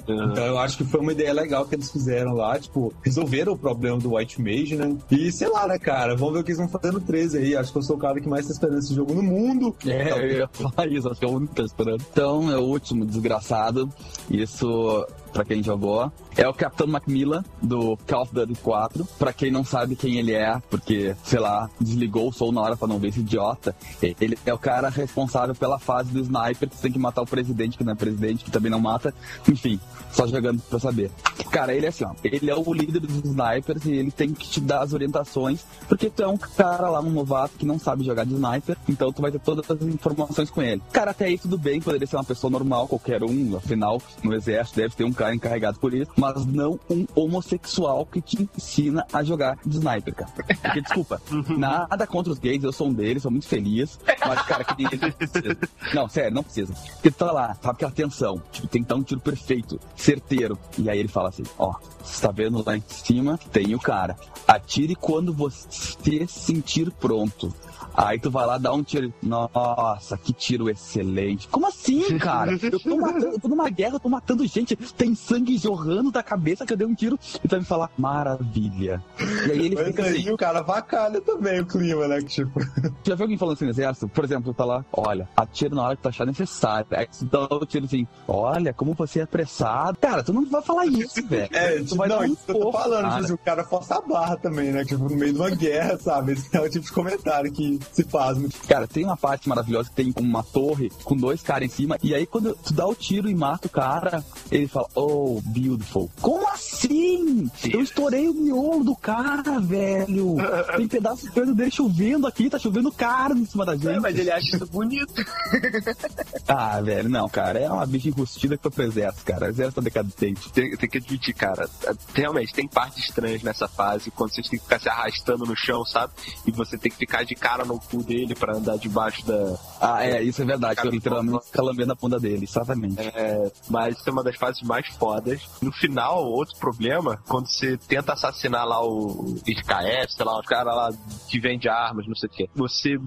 Então eu acho que foi uma ideia legal que eles fizeram lá, tipo, resolveram o problema do White Mage, né? E sei lá, né, cara? Vamos ver o que eles vão fazer no 13 aí. Acho que eu sou o cara que mais tá esperando esse jogo no mundo.
É, eu ia falar isso, acho que é o único que tá esperando. Então, é o último, desgraçado. Isso, pra quem jogou, é o Capitão Macmillan, do Call of Duty 4. Pra quem não sabe quem ele é, porque, sei lá, desligou o som na hora pra não ver esse idiota. Ele é o cara responsável pela fase do sniper, que você tem que matar o presidente, que não é presidente, que também não mata. Enfim, só jogando pra saber. Cara, ele é assim, ó. Ele é o líder dos snipers e ele tem que te dar as orientações, porque tu é um cara lá, um novato, que não sabe jogar de sniper, então tu vai ter todas as informações com ele. Cara, até aí tudo bem, poderia ser uma pessoa normal, qualquer um, afinal, no exército deve ter um cara encarregado por isso, mas não um homossexual que te ensina a jogar de sniper, cara. Porque, desculpa, nada contra os gays, eu sou um deles, sou muito feliz, mas, cara, que não. Não, sério, não precisa. Porque tu tá lá, sabe aquela tensão, tipo, tem que dar um tiro perfeito, certeiro. E aí ele fala assim, ó, você tá vendo lá em cima, tem o cara. Atire quando você se sentir pronto. Aí tu vai lá dar um tiro. Nossa, que tiro excelente. Como assim, cara? Eu tô matando, eu tô numa guerra, eu tô matando gente, tem sangue jorrando da cabeça que eu dei um tiro. E tu vai me falar, maravilha. E aí ele
Mas
fica
aí
assim.
o cara vacalha também o clima, né? Tipo,
Já viu alguém falando assim no exército? Por exemplo, tá lá, olha, atira na hora que tu achar necessário. Aí tu dá o tiro assim, olha, como você é apressado. Cara, tu não vai falar isso, velho.
é,
tu
tipo,
vai
não,
um
isso que eu tô falando,
cara.
tipo, assim, o cara força a barra também, né? Tipo, no meio de uma guerra, sabe? Esse é o tipo de comentário que se faz. né?
Cara, tem uma parte maravilhosa que tem uma torre com dois caras em cima, e aí quando tu dá o tiro e mata o cara, ele fala, oh, beautiful. Como assim? Eu estourei o miolo do cara, velho. Tem pedaço de perna dele chovendo aqui, tá chovendo carne em cima da gente.
É, mas ele acha isso bonito.
Ah, velho, não, cara, é uma bicha enrustida que foi pro exército, cara. Exército tá decadente.
Tem, tem que admitir, cara, realmente tem partes estranhas nessa fase, quando vocês têm que ficar se arrastando no chão, sabe? E você tem que ficar de cara no cu dele pra andar debaixo da.
Ah, é, isso é verdade, eu
Cara,
literalmente calambei na bunda dele, exatamente.
É, mas isso é uma das fases mais fodas. No final, outro problema, quando você tenta assassinar lá o IKF, sei lá, os caras lá que vende armas, não sei o quê, você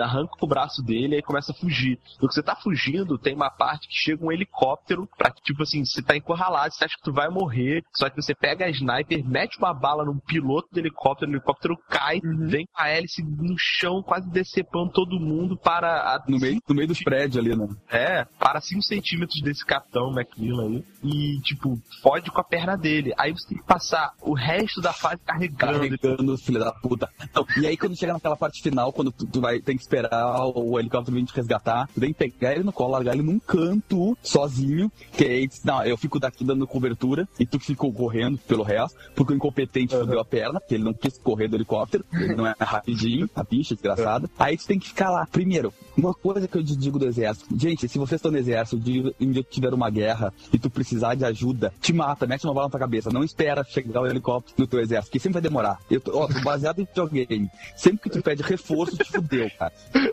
arranca o braço dele e aí começa a fugir. No que você tá fugindo, tem uma parte que chega um helicóptero pra que, tipo assim, você tá encurralado, você acha que tu vai morrer, só que você pega a sniper, mete uma bala num piloto do helicóptero, o helicóptero cai, vem com a hélice no chão, quase decepando todo mundo para a
No meio, no meio dos prédios ali, né?
é, para 5 centímetros desse capitão Macmillan aí. E, tipo, fode com a perna dele. Aí você tem que passar o resto da fase carregando.
Carregando, filha da puta. Não, e aí quando chega naquela parte final, quando tu, tu vai tem que esperar o, o helicóptero vir te resgatar, tu tem que pegar ele no colo, largar ele num canto, sozinho, que aí, diz, não, eu fico daqui dando cobertura, e tu que ficou correndo pelo resto, porque o incompetente fudeu a perna, que ele não quis correr do helicóptero, ele não é rapidinho, a bicha, desgraçado. Temporada. Aí tu tem que ficar lá. Primeiro, uma coisa que eu digo do exército. Gente, se vocês estão no exército, de um dia tiver uma guerra e tu precisar de ajuda, te mata, mete uma bala na tua cabeça. Não espera chegar o helicóptero no teu exército, que sempre vai demorar. Eu tô, ó, tô baseado em videogame. Sempre que tu pede reforço, te fudeu, cara.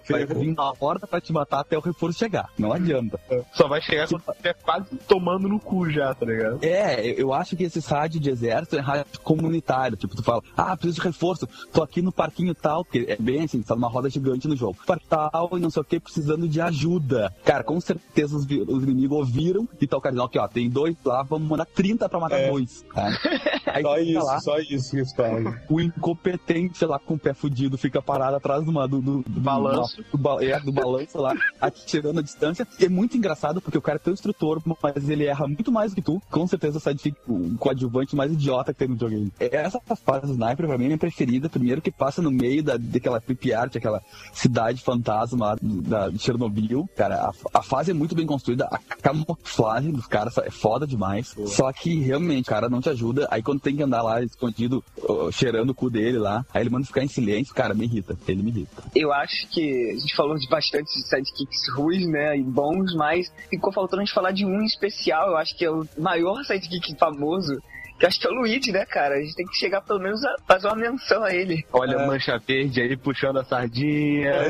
Vai vir na porta pra te matar até o reforço chegar. Não adianta.
Só vai chegar quando estiver quase tomando no cu já, tá ligado?
É, eu- acho que esse rádio de exército é rádio comunitário. Tipo, tu fala, ah, preciso de reforço, tô aqui no parquinho tal, porque é bem assim, tu tá numa roda gigante no jogo. Parque tal e não sei o que, precisando de ajuda. Cara, com certeza os, os inimigos ouviram e tá o cara dizendo, aqui ó, tem dois lá, vamos mandar 30 pra matar
É.
dois. Tá? Aí
Só isso,
lá,
só isso que eles falam.
o incompetente, sei lá, com o pé fudido, fica parado atrás de uma, do, do, do
Balanço.
Do, ba- é, do balanço lá, atirando a distância. E é muito engraçado porque o cara é teu instrutor, mas ele erra muito mais do que tu. Com certeza o sidekick, o coadjuvante mais idiota que tem no videogame. Essa fase do Sniper, pra mim, é minha preferida. Primeiro que passa no meio da, daquela creepy art, aquela cidade fantasma lá da, de Chernobyl. Cara, a, a fase é muito bem construída. A camuflagem dos caras é foda demais. Só que realmente, cara não te ajuda. Aí quando tem que andar lá escondido, ó, cheirando o cu dele lá, aí ele manda ficar em silêncio, cara, me irrita. Ele me irrita.
Eu acho que a gente falou de bastante sidekicks ruins, né, e bons, mas ficou faltando a gente falar de um especial, eu acho que é o maior sidekick famoso, que eu acho que é o Luigi, né, cara? A gente tem que chegar pelo menos a fazer uma menção a ele.
Olha a mancha verde aí puxando a sardinha.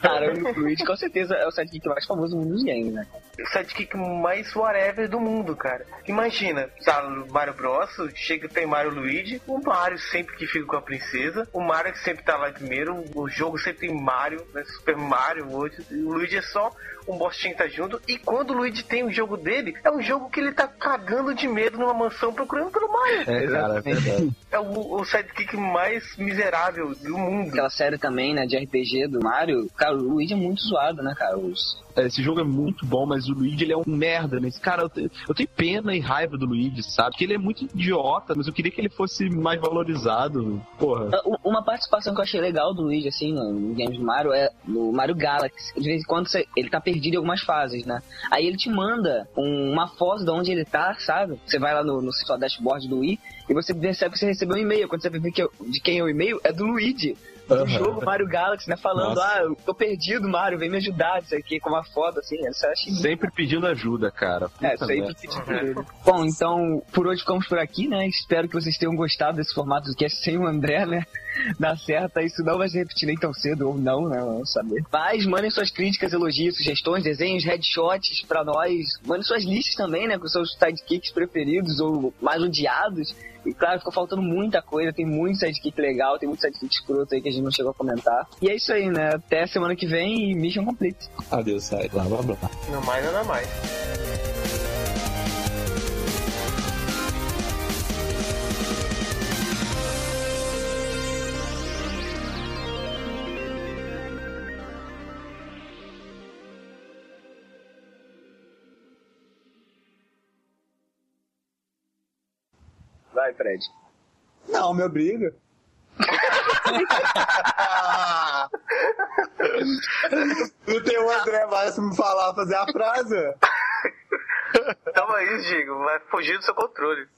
Cara, o Luigi com certeza é o sidekick mais famoso do mundo dos games, né?
o sidekick mais whatever do mundo, cara. Imagina, tá Mario Bros, chega tem Mario Luigi, o Mario sempre que fica com a princesa, o Mario que sempre tá lá primeiro, o jogo sempre tem Mario, né, Super Mario hoje, e o Luigi é só um bostinho que tá junto, e quando o Luigi tem o jogo dele, é um jogo que ele tá cagando de medo numa mansão procurando pelo Mario.
É, cara, é.
É o, o sidekick mais miserável do mundo.
Aquela série também, né, de RPG do Mario, cara, o Luigi é muito zoado, né, cara? Os...
Esse jogo é muito bom, mas o Luigi ele é um merda, né? Esse cara, eu, te- eu tenho pena e raiva do Luigi, sabe? Porque ele é muito idiota, mas eu queria que ele fosse mais valorizado. Porra.
U- Uma participação que eu achei legal do Luigi, assim, no, games do Mario, é no Mario Galaxy. De vez em quando ele tá perdido em algumas fases, né? Aí ele te manda um- uma foto de onde ele tá, sabe? Você vai lá no, no seu dashboard do Wii e você percebe que você recebeu um e-mail. Quando você vê que é- de quem é o e-mail, é do Luigi. Do jogo Mario Galaxy, né? Falando,
Nossa.
ah, eu tô perdido, Mario, vem me ajudar, isso aqui, com uma foto, assim. Isso eu achei
Sempre pedindo ajuda, cara.
é,
Puta
sempre
merda.
pedi por ele. Bom, então, por hoje ficamos por aqui, né? Espero que vocês tenham gostado desse formato do cast sem o André, né? Dá certo, isso não vai se repetir nem tão cedo ou não, né? Vamos saber. Mas mandem suas críticas, elogios, sugestões, desenhos, headshots pra nós. Mandem suas listas também, né? Com seus sidekicks preferidos ou mais odiados. E claro, ficou faltando muita coisa, tem muito sidekick legal, tem muito sidekick escroto aí que a gente não chegou a comentar. E é isso aí, né? Até semana que vem e Mission Complete.
Adeus, sai.
Blá, blá, blá.
Não mais, nada mais.
Vai, Fred.
Não, me obriga. Não tem o André pra me falar, fazer a frase.
Tamo aí, Diego, vai fugir do seu controle.